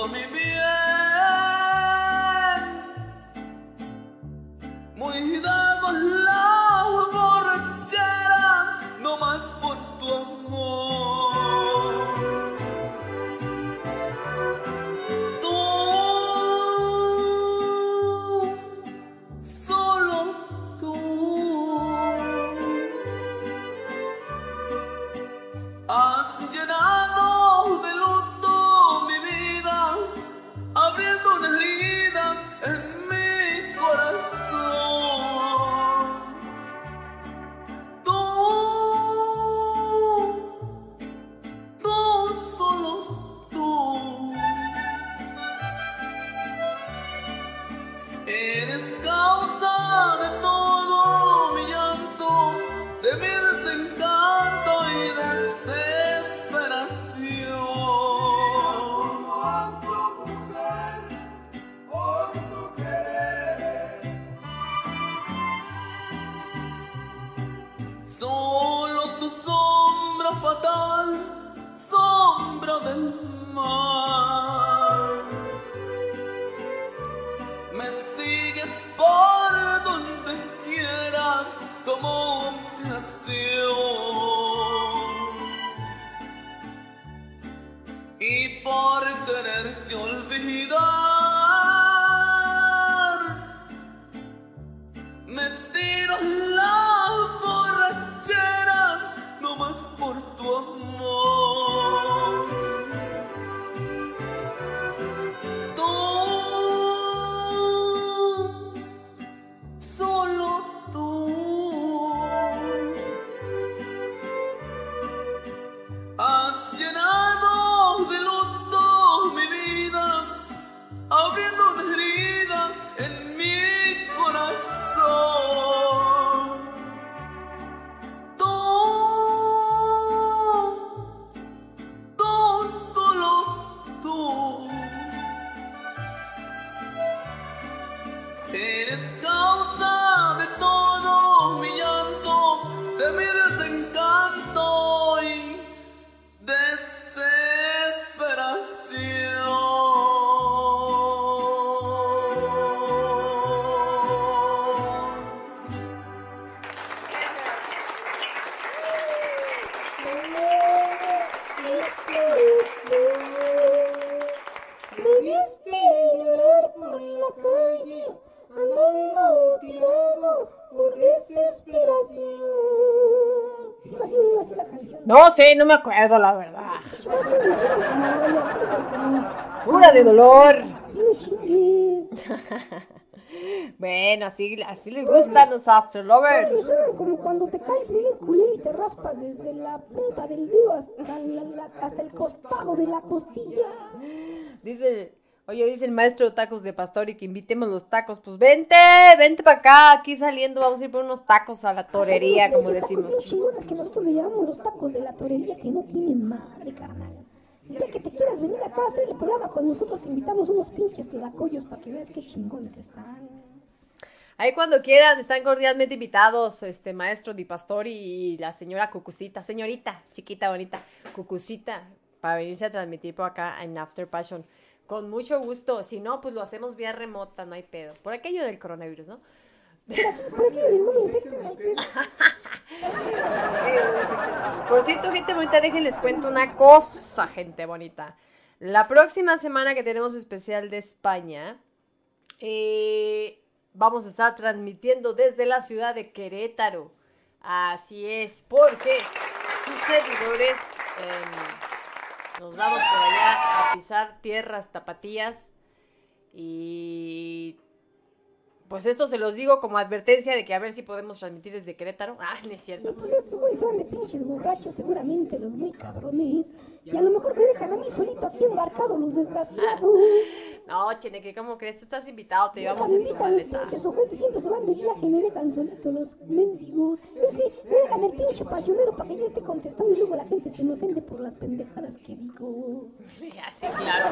Ando No me acuerdo, la verdad. Pura de dolor. Bueno, así, así les gustan los after lovers. Suena como cuando te caes bien culero y te raspas desde la punta del dedo hasta, la- la- hasta el costado de la costilla. Dice, oye, dice el maestro tacos de Pastori que invitemos los tacos. Pues vente, vente para acá, aquí saliendo vamos a ir por unos tacos a la torería, como decimos. Chingones que nosotros le llamamos los tacos de la torería que no tienen madre, carnal. Día que te quieras venir acá a hacer el programa con nosotros, te invitamos unos pinches tlacoyos para que veas qué chingones están. Ahí cuando quieran, están cordialmente invitados, este maestro Di Pastori y la señora Cucucita, señorita, chiquita, bonita, Cucucita. para venirse a transmitir por acá en After Passion. Con mucho gusto. Si no, pues lo hacemos vía remota, no hay pedo. Por aquello del coronavirus, ¿no? Por cierto, gente bonita, déjenles cuento una cosa, gente bonita. La próxima semana que tenemos especial de España, eh, vamos a estar transmitiendo desde la ciudad de Querétaro. Así es, porque sus servidores em, nos vamos por allá a pisar tierras tapatías y pues esto se los digo como advertencia de que a ver si podemos transmitir desde Querétaro. Ah, no es cierto. Pues estos güeyes van de pinches borrachos, seguramente los muy cabrones. Y a lo mejor me dejan a mí solito aquí embarcado, los desgraciados. No, Cheneque, ¿cómo crees? Tú estás invitado, te llevamos en tu invitan los maleta. pinches ojetes, siempre se van de viaje y me dejan solitos los mendigos. Yo sí, me dejan el pinche pasionero para que yo esté contestando y luego la gente se me ofende por las pendejadas que digo. Así, claro.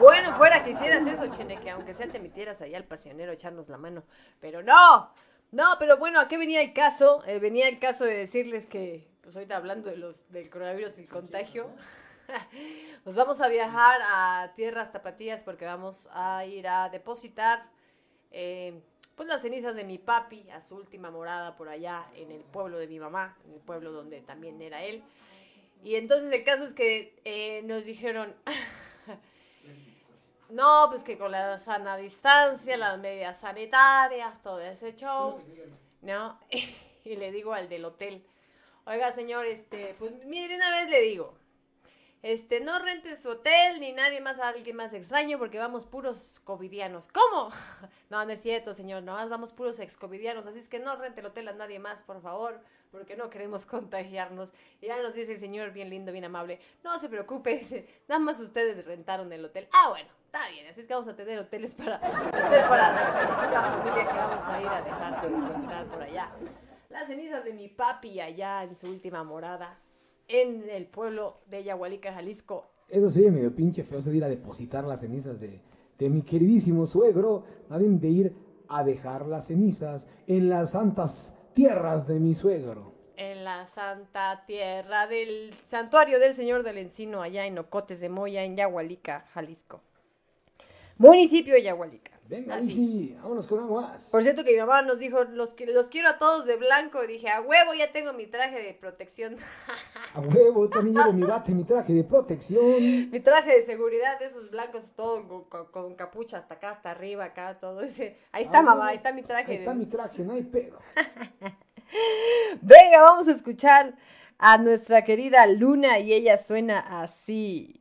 Bueno, fuera que hicieras eso, Cheneque, aunque sea te metieras allá al pasionero a echarnos la mano. Pero no, no, pero bueno, ¿a qué venía el caso? Eh, venía el caso de decirles que, pues ahorita hablando de los, del coronavirus y el contagio, nos vamos a viajar a tierras tapatías porque vamos a ir a depositar eh, pues las cenizas de mi papi a su última morada por allá en el pueblo de mi mamá, en el pueblo donde también era él. Y entonces el caso es que eh, nos dijeron, no, pues que con la sana distancia, las medidas sanitarias, todo ese show, ¿no? Y le digo al del hotel, oiga señor, este, pues mire, de una vez le digo, este, no rente su hotel ni nadie más a alguien más extraño porque vamos puros covidianos. ¿Cómo? No, no es cierto, señor, nomás vamos puros ex-covidianos, así es que no rente el hotel a nadie más, por favor, porque no queremos contagiarnos. Y ya nos dice el señor, bien lindo, bien amable, no se preocupe, dice, nada más ustedes rentaron el hotel. Ah, bueno, está bien, así es que vamos a tener hoteles para, para la familia que vamos a ir a dejar por allá. Las cenizas de mi papi allá en su última morada, en el pueblo de Yahualica, Jalisco. Eso sería medio pinche feo, eso de ir a depositar las cenizas de, de mi queridísimo suegro, bien de ir a dejar las cenizas en las santas tierras de mi suegro. En la santa tierra del santuario del Señor del Encino, allá en Ocotes de Moya, en Yahualica, Jalisco. Municipio de Yahualica. Venga. Lizzy, vámonos con más. Por cierto que mi mamá nos dijo, los, los quiero a todos de blanco. Y dije, a huevo, ya tengo mi traje de protección. A huevo, también llevo mi bate, mi traje de protección. mi traje de seguridad, esos blancos, todo con, con- con capucha hasta acá, hasta arriba, acá, todo ese. Ahí está, Ah, mamá, ahí está mi traje. Ahí está de- mi traje, no hay pedo. Venga, vamos a escuchar a nuestra querida Luna y ella suena. Así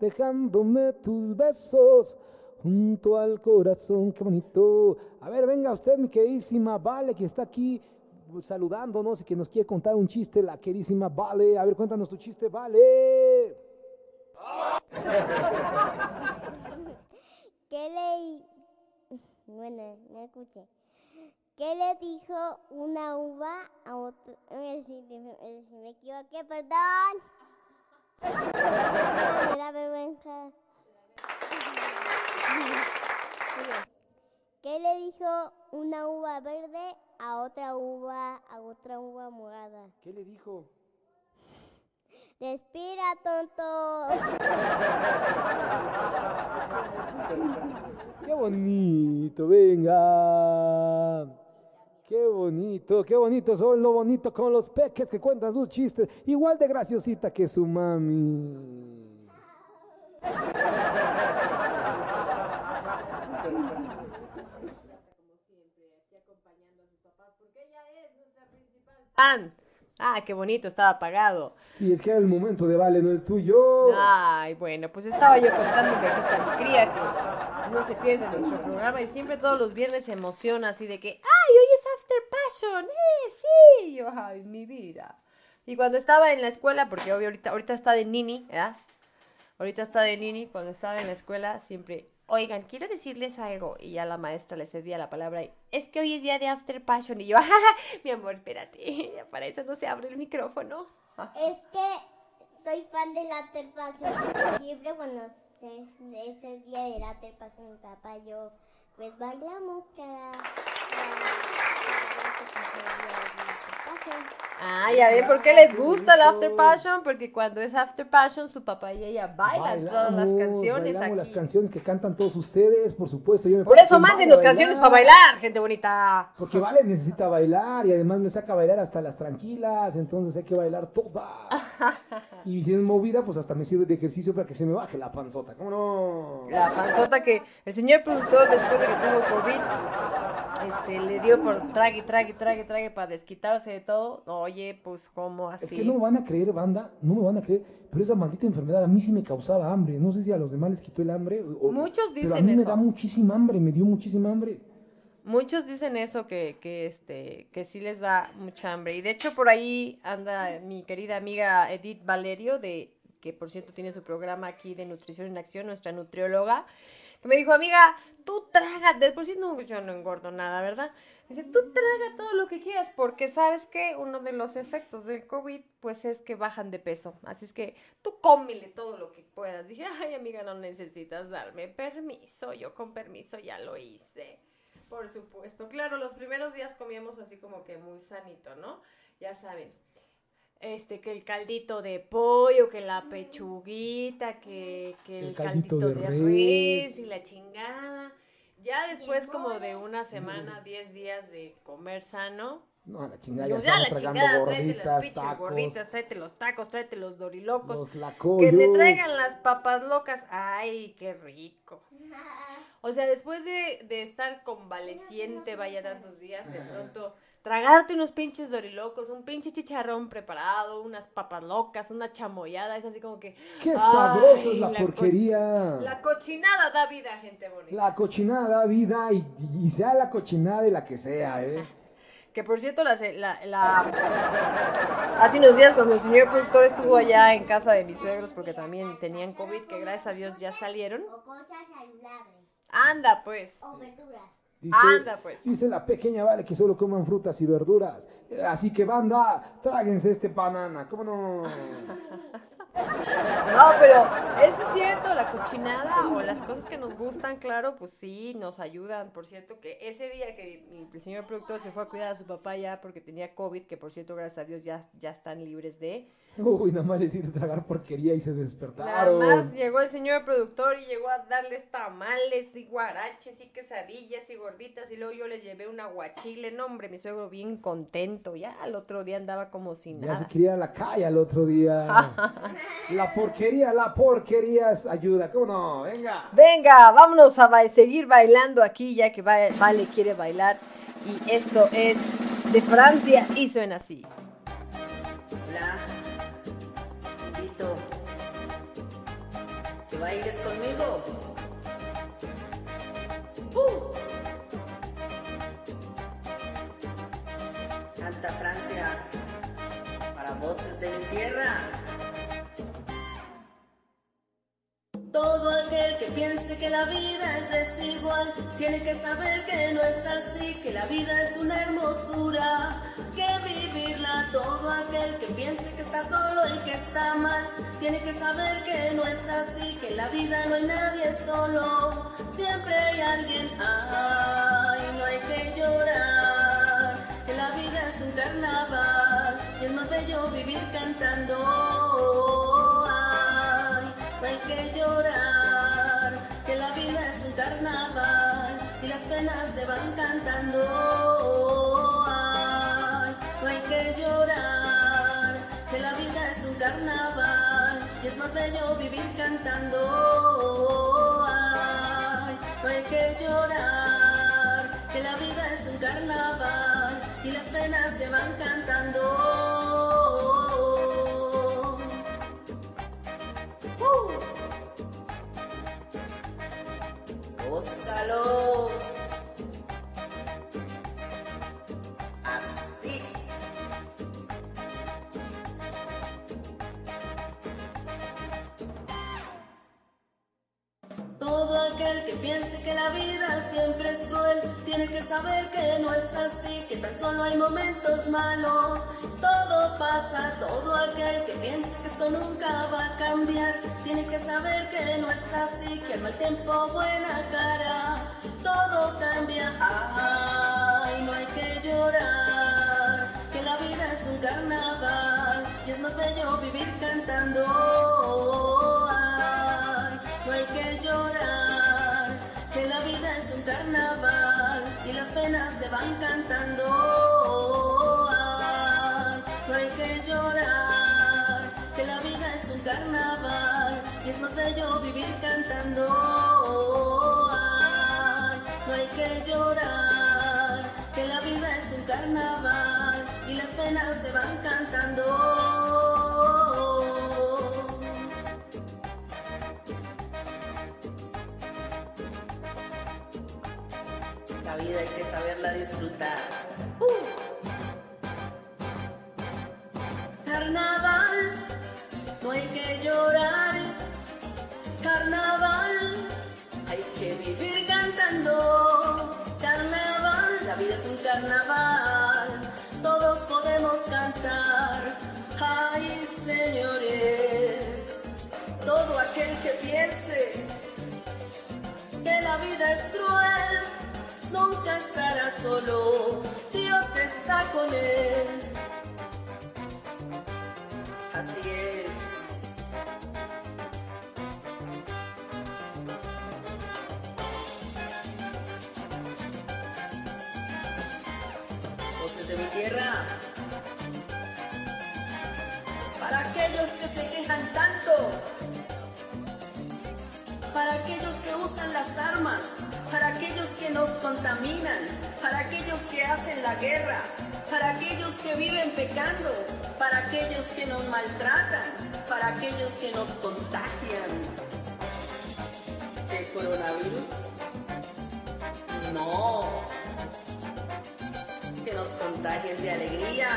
dejándome tus besos junto al corazón, qué bonito. A ver, venga usted, mi queridísima Vale, que está aquí saludándonos y que nos quiere contar un chiste, la queridísima Vale. A ver, cuéntanos tu chiste, Vale. ¿Qué le... Bueno, me escuché. ¿Qué le dijo una uva a eh, si me equivoqué, perdón. Me da vergüenza. ¿Qué le dijo una uva verde a otra uva, a otra uva morada? ¿Qué le dijo? Respira, tonto. Qué bonito, venga. Qué bonito, qué bonito son lo bonito con los peques que cuentan sus chistes. Igual de graciosita que su mami. Ah, qué bonito, estaba apagado. Sí, es que era el momento de Vale, no el tuyo. Ay, bueno, pues estaba yo contando que aquí está mi cría, que no se pierde nuestro programa y siempre todos los viernes se emociona así de que, ¡ay, hoy es After Passion! ¡Eh, sí! Yo, ¡ay, mi vida! Y cuando estaba en la escuela, porque obvio ahorita, ahorita está de nini, ¿verdad? Ahorita está de nini, cuando estaba en la escuela siempre, oigan, quiero decirles algo. Y ya la maestra le cedía la palabra y, es que hoy es día de After Passion. Y yo, ¡jaja! Mi amor, espérate, para eso no se abre el micrófono. Es que soy fan del After Passion. Siempre cuando es, es el día del After Passion, mi papá yo, pues bailamos cara. Ah, ya ven por qué les gusta el After Passion, porque cuando es After Passion su papá y ella bailan todas las canciones bailamos las aquí. canciones que cantan todos ustedes, por supuesto. Yo me Por eso mándenos canciones para bailar, gente bonita. Porque Vale necesita bailar y además me saca a bailar hasta las tranquilas, entonces hay que bailar todas. Y si es movida, pues hasta me sirve de ejercicio para que se me baje la panzota. ¿Cómo no? La panzota que el señor productor, después de que tuvo COVID, este, le dio por trague, trague, trague, trague para desquitarse de todo. Oye, pues, ¿cómo así? Es que no me van a creer, banda, no me van a creer, pero esa maldita enfermedad a mí sí me causaba hambre. No sé si a los demás les quitó el hambre. o- Muchos Pero a dicen mí me da muchísima hambre, me dio muchísima hambre. Muchos dicen eso, que, que, este, que sí les da mucha hambre. Y de hecho por ahí anda mi querida amiga Edith Valerio, de, que por cierto tiene su programa aquí de Nutrición en Acción, nuestra nutrióloga, me dijo, amiga, tú traga, de por sí no, yo no engordo nada, ¿verdad? Dice, tú traga todo lo que quieras, porque sabes que uno de los efectos del COVID, pues es que bajan de peso. Así es que tú cómele todo lo que puedas. Dije, ay, amiga, no necesitas darme permiso, yo con permiso ya lo hice. Por supuesto. Claro, los primeros días comíamos así como que muy sanito, ¿no? Ya saben. Este, que el caldito de pollo, que la pechuguita, que, que el, El caldito, caldito de de res. res y la chingada. Ya después como de una semana, 10 días de comer sano, No, la chingada, ya pues ya la chingada, tráete las gorditas, pinches tacos, gorditas, tráete los tacos, tráete los dorilocos. los Que lacoyos. me traigan las papas locas. Ay, qué rico. O sea, después de, de estar convaleciente, vaya tantos días, de pronto tragarte unos pinches dorilocos, un pinche chicharrón preparado, unas papas locas, una chamoyada, es así como que... Qué sabroso es la, porquería. La cochinada da vida, gente bonita. La cochinada da vida y, y sea la cochinada y la que sea, ¿eh? Que por cierto, la, se- la- la- hace unos días cuando el señor productor estuvo allá en casa de mis suegros, porque también tenían COVID, que gracias a Dios ya salieron. O cosas saludables. Anda, pues. O verduras. Dice, Anda, pues. dice la pequeña Vale que solo coman frutas y verduras. Eh, Así que banda, tráguense este banana, ¿cómo no? No, pero eso es cierto, la cochinada o las cosas que nos gustan, claro, pues sí, nos ayudan. Por cierto, que ese día que el señor productor se fue a cuidar a su papá ya porque tenía COVID, que por cierto, gracias a Dios ya, ya están libres de... Uy, nada más les hice tragar porquería y se Nada despertaron. más llegó el señor productor y llegó a darles tamales y guaraches y quesadillas y gorditas y luego yo les llevé un aguachile. No, hombre, mi suegro bien contento. Ya al otro día andaba como sin Ya nada. se quería ir a la calle al otro día. la porquería, la porquería es ayuda, ¿cómo no? Venga. Venga, vámonos a ba- seguir bailando aquí ya que Va- Vale quiere bailar. Y esto es de Francia y suena así. Bailes conmigo. ¡Uh! Francia para voces de mi tierra. Todo aquel que piense que la vida es desigual tiene que saber que no es así, que la vida es una hermosura, que. Todo aquel que piense que está solo y que está mal tiene que saber que no es así, que en la vida no hay nadie solo, siempre hay alguien. Ay, no hay que llorar, que la vida es un carnaval y es más bello vivir cantando. Ay, no hay que llorar, que la vida es un carnaval y las penas se van cantando. La vida es un carnaval y es más bello vivir cantando. Ay, no hay que llorar, que la vida es un carnaval y las penas se van cantando. ¡Uh! Aquel que piense que la vida siempre es cruel tiene que saber que no es así, que tan solo hay momentos malos. Todo pasa, todo aquel que piense que esto nunca va a cambiar tiene que saber que no es así, que al mal tiempo buena cara, todo cambia. Ay, no hay que llorar, que la vida es un carnaval y es más bello vivir cantando. Carnaval y las penas se van cantando. Ay, no hay que llorar, que la vida es un carnaval y es más bello vivir cantando. Ay, no hay que llorar, que la vida es un carnaval y las penas se van cantando. Hay que saberla disfrutar. Carnaval, no hay que llorar. Carnaval, hay que vivir cantando. Carnaval, la vida es un carnaval. Todos podemos cantar. Ay, señores, todo aquel que piense que la vida es cruel, nunca estará solo. Dios está con él. Así es. Voces de mi tierra. Para aquellos que se quejan tanto. Para aquellos que usan las armas. Para aquellos que nos contaminan. Para aquellos que hacen la guerra. Para aquellos que viven pecando. Para aquellos que nos maltratan. Para aquellos que nos contagian. ¿El coronavirus? No. Que nos contagien de alegría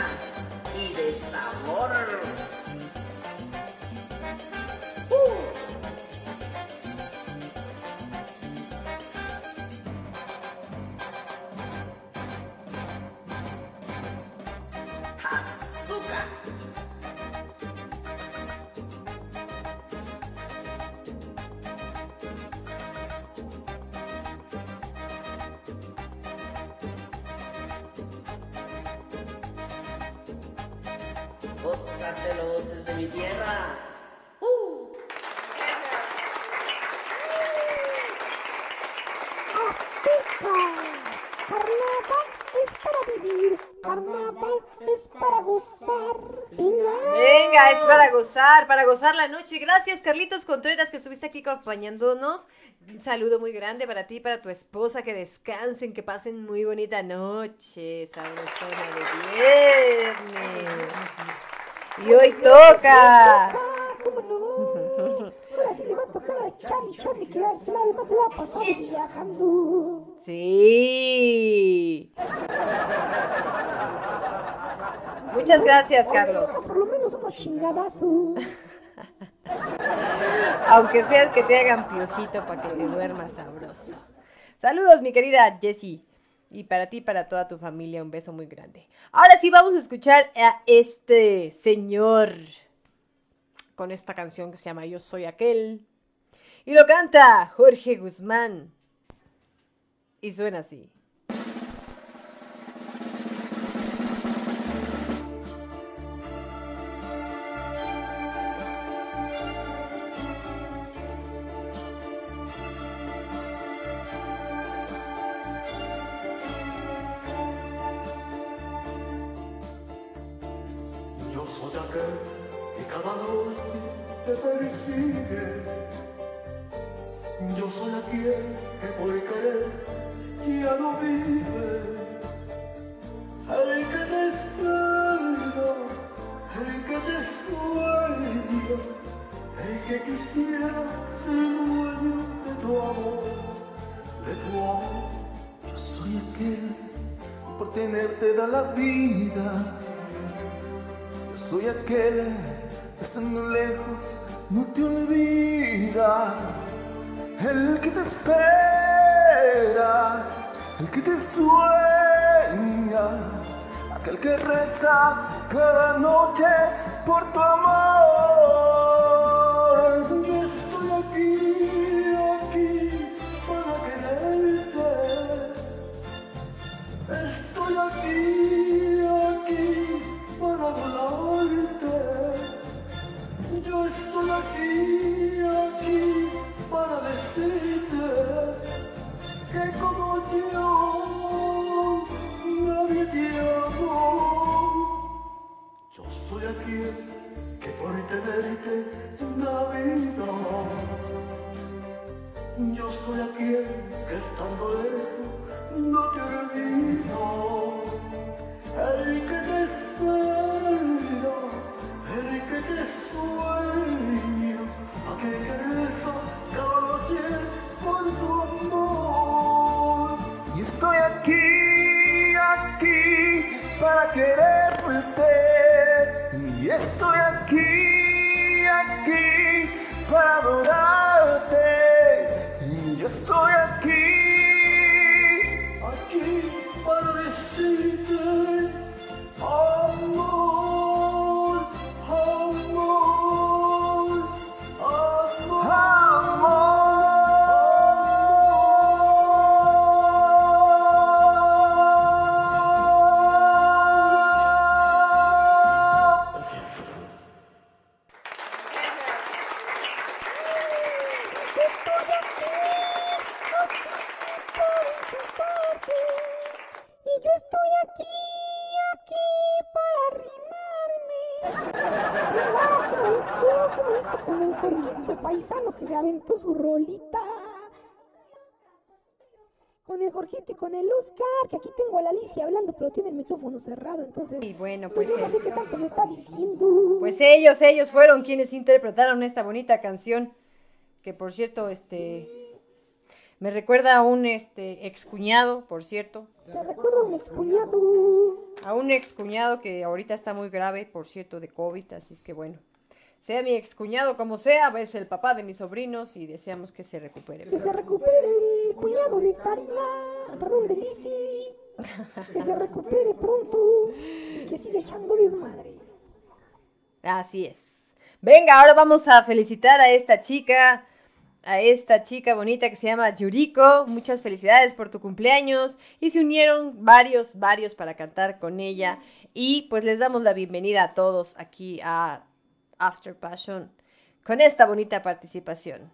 y de sabor. Gozar, para gozar la noche. Gracias, Carlitos Contreras, que estuviste aquí acompañándonos. Un saludo muy grande para ti y para tu esposa. Que descansen, que pasen muy bonita noche. Sabrosona de viernes. Y hoy toca. Sí Muchas gracias, Carlos. Por lo menos unos chingadazos. Aunque sea que te hagan piojito para que te duermas sabroso. Saludos, mi querida Jessie. Y para ti y para toda tu familia, un beso muy grande. Ahora sí, vamos a escuchar a este señor con esta canción que se llama Yo Soy Aquel. Y lo canta Jorge Guzmán. Y suena así. Su rolita! Con el Jorgito y con el Oscar, que aquí tengo a la Alicia hablando, pero tiene el micrófono cerrado, entonces... Y bueno, pues... yo no sé qué tanto me está diciendo. Pues ellos, ellos fueron quienes interpretaron esta bonita canción. Que por cierto, este. Me recuerda a un este excuñado, por cierto. A un excuñado. A un excuñado que ahorita está muy grave, por cierto, de COVID, así es que bueno. Sea mi excuñado como sea, es el papá de mis sobrinos y deseamos que se recupere. Que se recupere el cuñado de Karina, perdón, de. Que se recupere pronto y que siga echando desmadre. Así es. Venga, ahora vamos a felicitar a esta chica, a esta chica bonita que se llama Yuriko. Muchas felicidades por tu cumpleaños. Y se unieron varios, varios para cantar con ella. Y pues les damos la bienvenida a todos aquí a After Passion con esta bonita participación.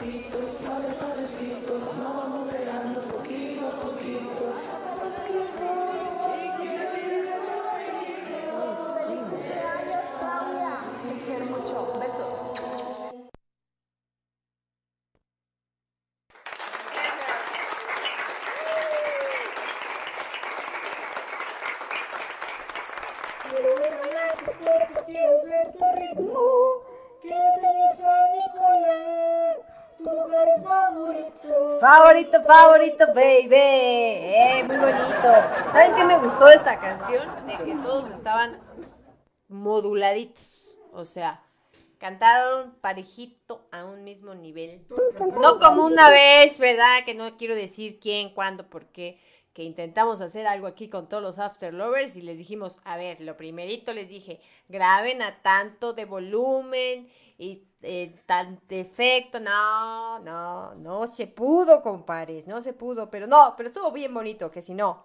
Pasito, suave, suavecito, vamos Favorito, baby. Eh, muy bonito. ¿Saben qué me gustó esta canción? De que todos estaban moduladitos. O sea, cantaron parejito a un mismo nivel. No como una vez, ¿verdad? Que no quiero decir quién, cuándo, por qué. Que intentamos hacer algo aquí con todos los After Lovers y les dijimos, a ver, lo primerito les dije, graben a tanto de volumen y eh, tan de efecto. No, no, no se pudo, compadres, no se pudo, pero no, pero estuvo bien bonito, que si no.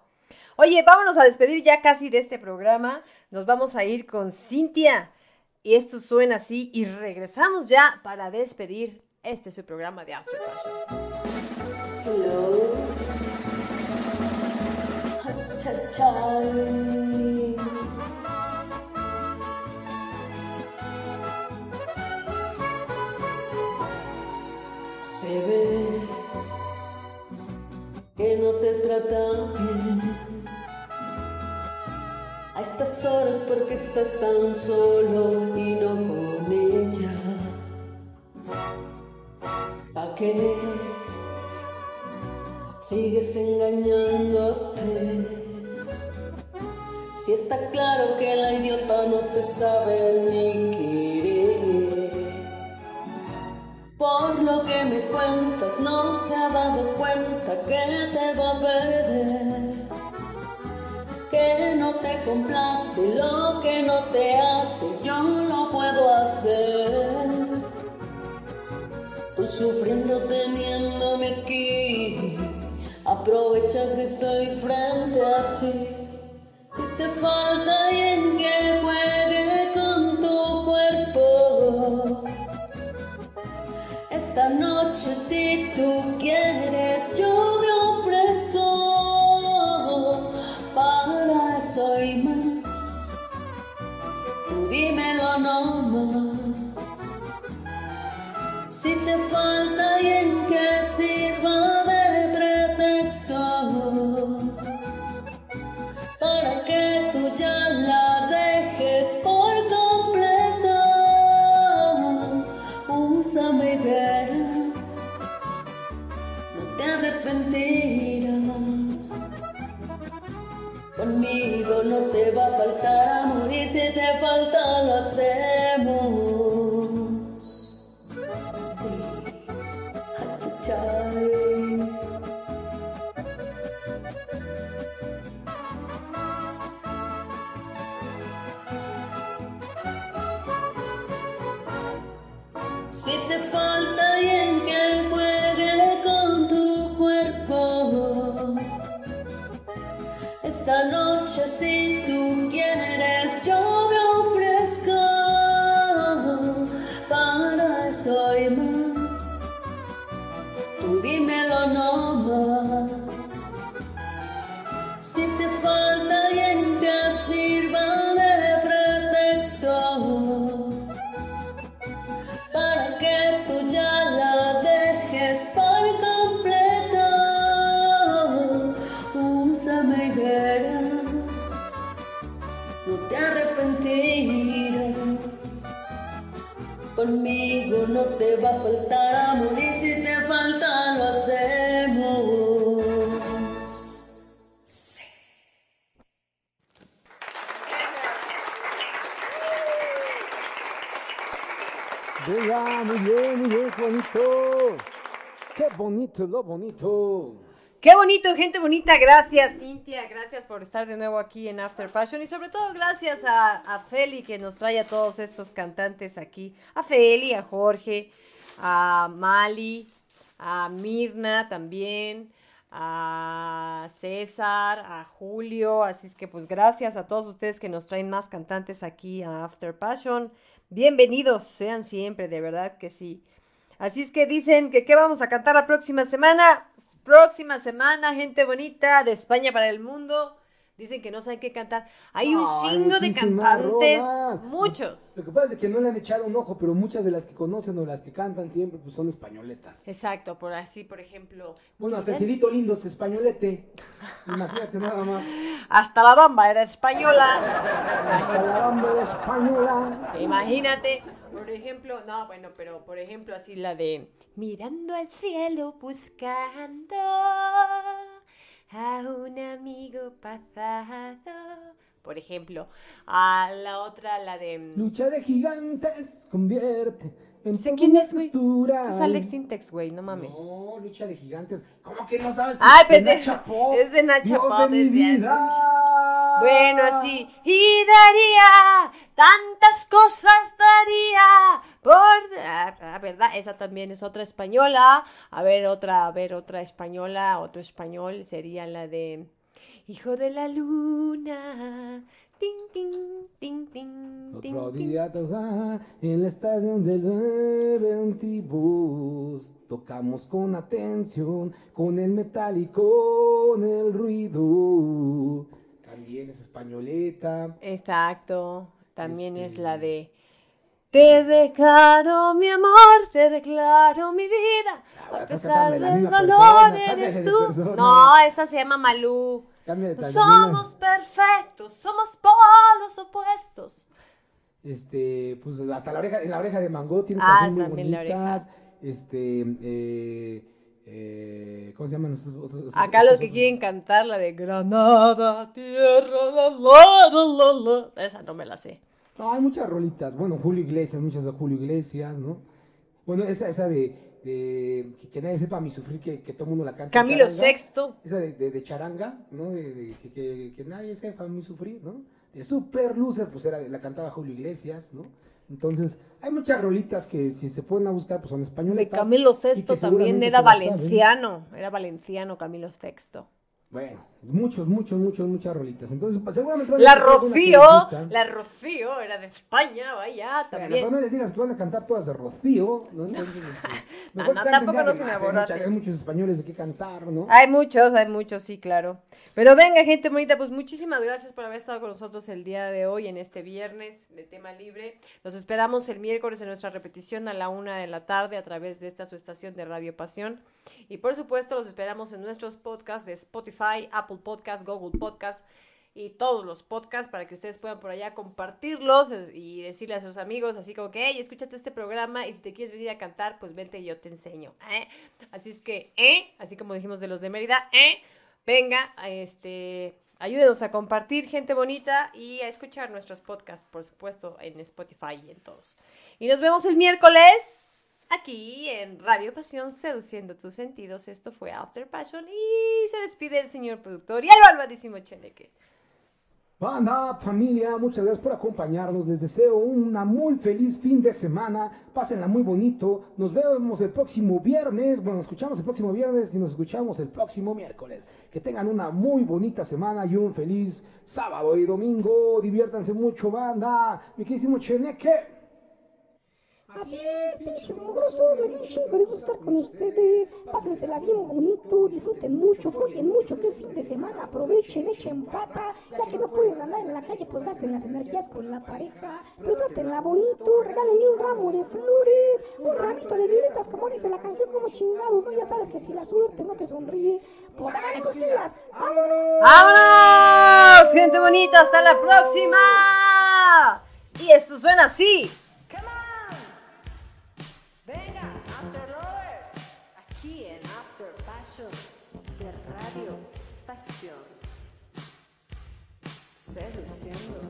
Oye, vámonos a despedir ya casi de este programa. Nos vamos a ir con Cintia. Y esto suena así y regresamos ya para despedir este su programa de After. Hello. Se ve que no te trata bien. A estas horas porque estás tan solo y no con ella. ¿Pa qué? Sigues engañándote. Si está claro que la idiota no te sabe ni querer. Por lo que me cuentas, no se ha dado cuenta que te va a perder. Que no te complace lo que no te hace, yo lo puedo hacer. Tú sufriendo teniéndome aquí, aprovecha que estoy frente a ti. Si te falta alguien que con esta noche si tú quieres yo me ofrezco. Para eso y más, tú dímelo nomás. Si te falta alguien que sirva de pretexto no te va a faltar amor y si te falta lo hacemos. Sí. Si te falta esta noche si tú quieres yo va a faltar amor y si te falta lo hacemos. Venga, muy bien, muy bien, qué bonito. Qué bonito, lo bonito. Qué bonito, gente bonita. Gracias, Cintia. Gracias por estar de nuevo aquí en After Passion. Y sobre todo, gracias a, a Feli que nos trae a todos estos cantantes aquí. A Feli, a Jorge, a Mali, a Mirna también, a César, a Julio, así es que pues gracias a todos ustedes que nos traen más cantantes aquí a After Passion. Bienvenidos sean siempre, de verdad que sí. Así es que dicen que qué vamos a cantar la próxima semana. Próxima semana, gente bonita de España para el mundo. Dicen que no saben qué cantar. Hay un chingo de cantantes, muchos. Lo que pasa es que no le han echado un ojo, pero muchas de las que conocen o las que cantan siempre pues son españoletas. Exacto, por así, por ejemplo. Bueno, hasta el Cirito Lindo es españolete. Imagínate nada más. Hasta la bamba era española. Hasta la bamba era española. Imagínate, por ejemplo, no, bueno, pero por ejemplo así la de mirando al cielo buscando a un amigo pasado. Por ejemplo, a la otra, la de... mm, Lucha de gigantes convierte sé quién es, güey. Es Alex Sintex, güey, no mames. No, lucha de gigantes. ¿Cómo que no sabes? Ay, De pendejo. Nacha Pop. Es de Nacha Dios Pop, de mi vida. Bueno, así. Y daría, tantas cosas daría por... Ah, ah, ¿verdad? Esa también es otra española. A ver, otra, a ver, otra española, otro español sería la de... Hijo de la luna. Ting, ting, ting, ting, Otro ting. día toca en la estación del 922. Tocamos con atención, con el metal y con el ruido. También es españoleta. Exacto. También es la de... Te declaro mi amor, te declaro mi vida. A pesar del dolor, eres tú. No, esa se llama Malú. Cambia Somos perfectos, somos polos opuestos. Este, pues hasta la oreja, en la oreja de Mango tiene Ah, muy también la bonitas. Este, eh, eh, ¿cómo se llaman estos otros? Acá los que quieren cantar la de Granada, tierra, la, la, la, la, la. Esa no me la sé. No, hay muchas rolitas. Bueno, Julio Iglesias, muchas de Julio Iglesias, ¿no? Bueno, esa, esa de, de que, que nadie sepa mi sufrir, que, que todo el mundo la canta. Camilo. Sexto. Esa de, de, de charanga, ¿no? De, de- que, que, que nadie sepa mi sufrir, ¿no? De Super Loser, pues era, la cantaba Julio Iglesias, ¿no? Entonces, hay muchas rolitas que si se pueden a buscar, pues son españoles. De Camilo Sexto también era valenciano. Era valenciano Camilo Sexto. Bueno, muchos, muchos, muchos, muchas rolitas. Entonces, pues, seguramente van a La Rocío, la Rocío era de España, vaya, Bueno, pero también. no les digas que van a cantar todas de Rocío, ¿no? Entonces, este, No, no, tampoco no se me mucha- Hay muchos españoles de qué cantar, ¿no? Hay muchos, hay muchos, sí, claro. Pero venga, gente bonita, pues muchísimas gracias por haber estado con nosotros el día de hoy, en este viernes de tema libre. Los esperamos el miércoles en nuestra repetición a la una de la tarde a través de esta su estación de Radio Pasión. Y por supuesto, los esperamos en nuestros podcasts de Spotify, Apple Podcasts, Google Podcasts y todos los podcasts para que ustedes puedan por allá compartirlos y decirle a sus amigos así como que, hey, escúchate este programa y si te quieres venir a cantar, pues vente y yo te enseño. ¿eh? Así es que, eh, así como dijimos de los de Mérida, eh, venga, este, ayúdenos a compartir, gente bonita, y a escuchar nuestros podcasts, por supuesto, en Spotify y en todos. Y nos vemos el miércoles aquí en Radio Pasión, seduciendo tus sentidos. Esto fue After Passion y se despide el señor productor y el malvadísimo Cheneque. Banda, familia, muchas gracias por acompañarnos. Les deseo una muy feliz fin de semana. Pásenla muy bonito. Nos vemos el próximo viernes. Bueno, nos escuchamos el próximo viernes y nos escuchamos el próximo miércoles. Que tengan una muy bonita semana y un feliz sábado y domingo. Diviértanse mucho, banda. Mi queridísimo Cheneque. Así es, pinches mugrosos, me dio un chingo de gusto estar con ustedes. Pásensela bien bonito, disfruten mucho, follen mucho, que es fin de semana. Aprovechen, echen pata. Ya que no pueden andar en la calle, pues gasten las energías con la pareja. Pero trátenla bonito, regálenle un ramo de flores, un ramito de violetas, como dice la canción, como chingados. Ya sabes que si la suerte no te sonríe, pues háganle cosquillas. ¡Vámonos! ¡Vámonos! Gente bonita, hasta la próxima. Y esto suena así. Thank you.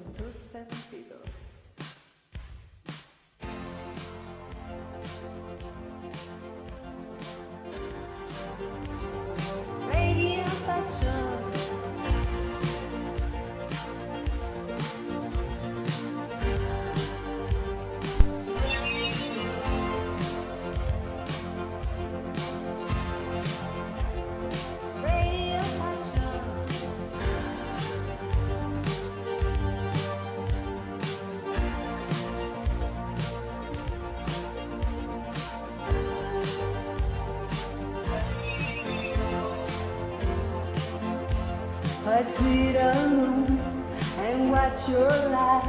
but you're like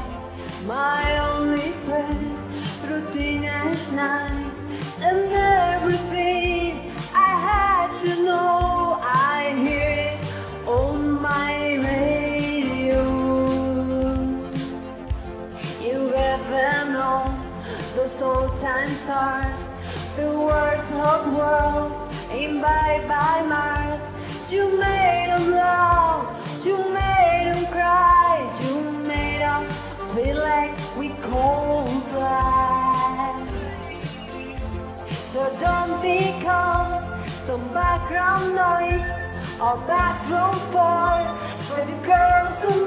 my only friend. Routine as night. And everything I had to know I hear it on my radio. You have know known. The soul time stars. The words of worlds. In bye bye Mars. You make. background noise or bathroom for for the girls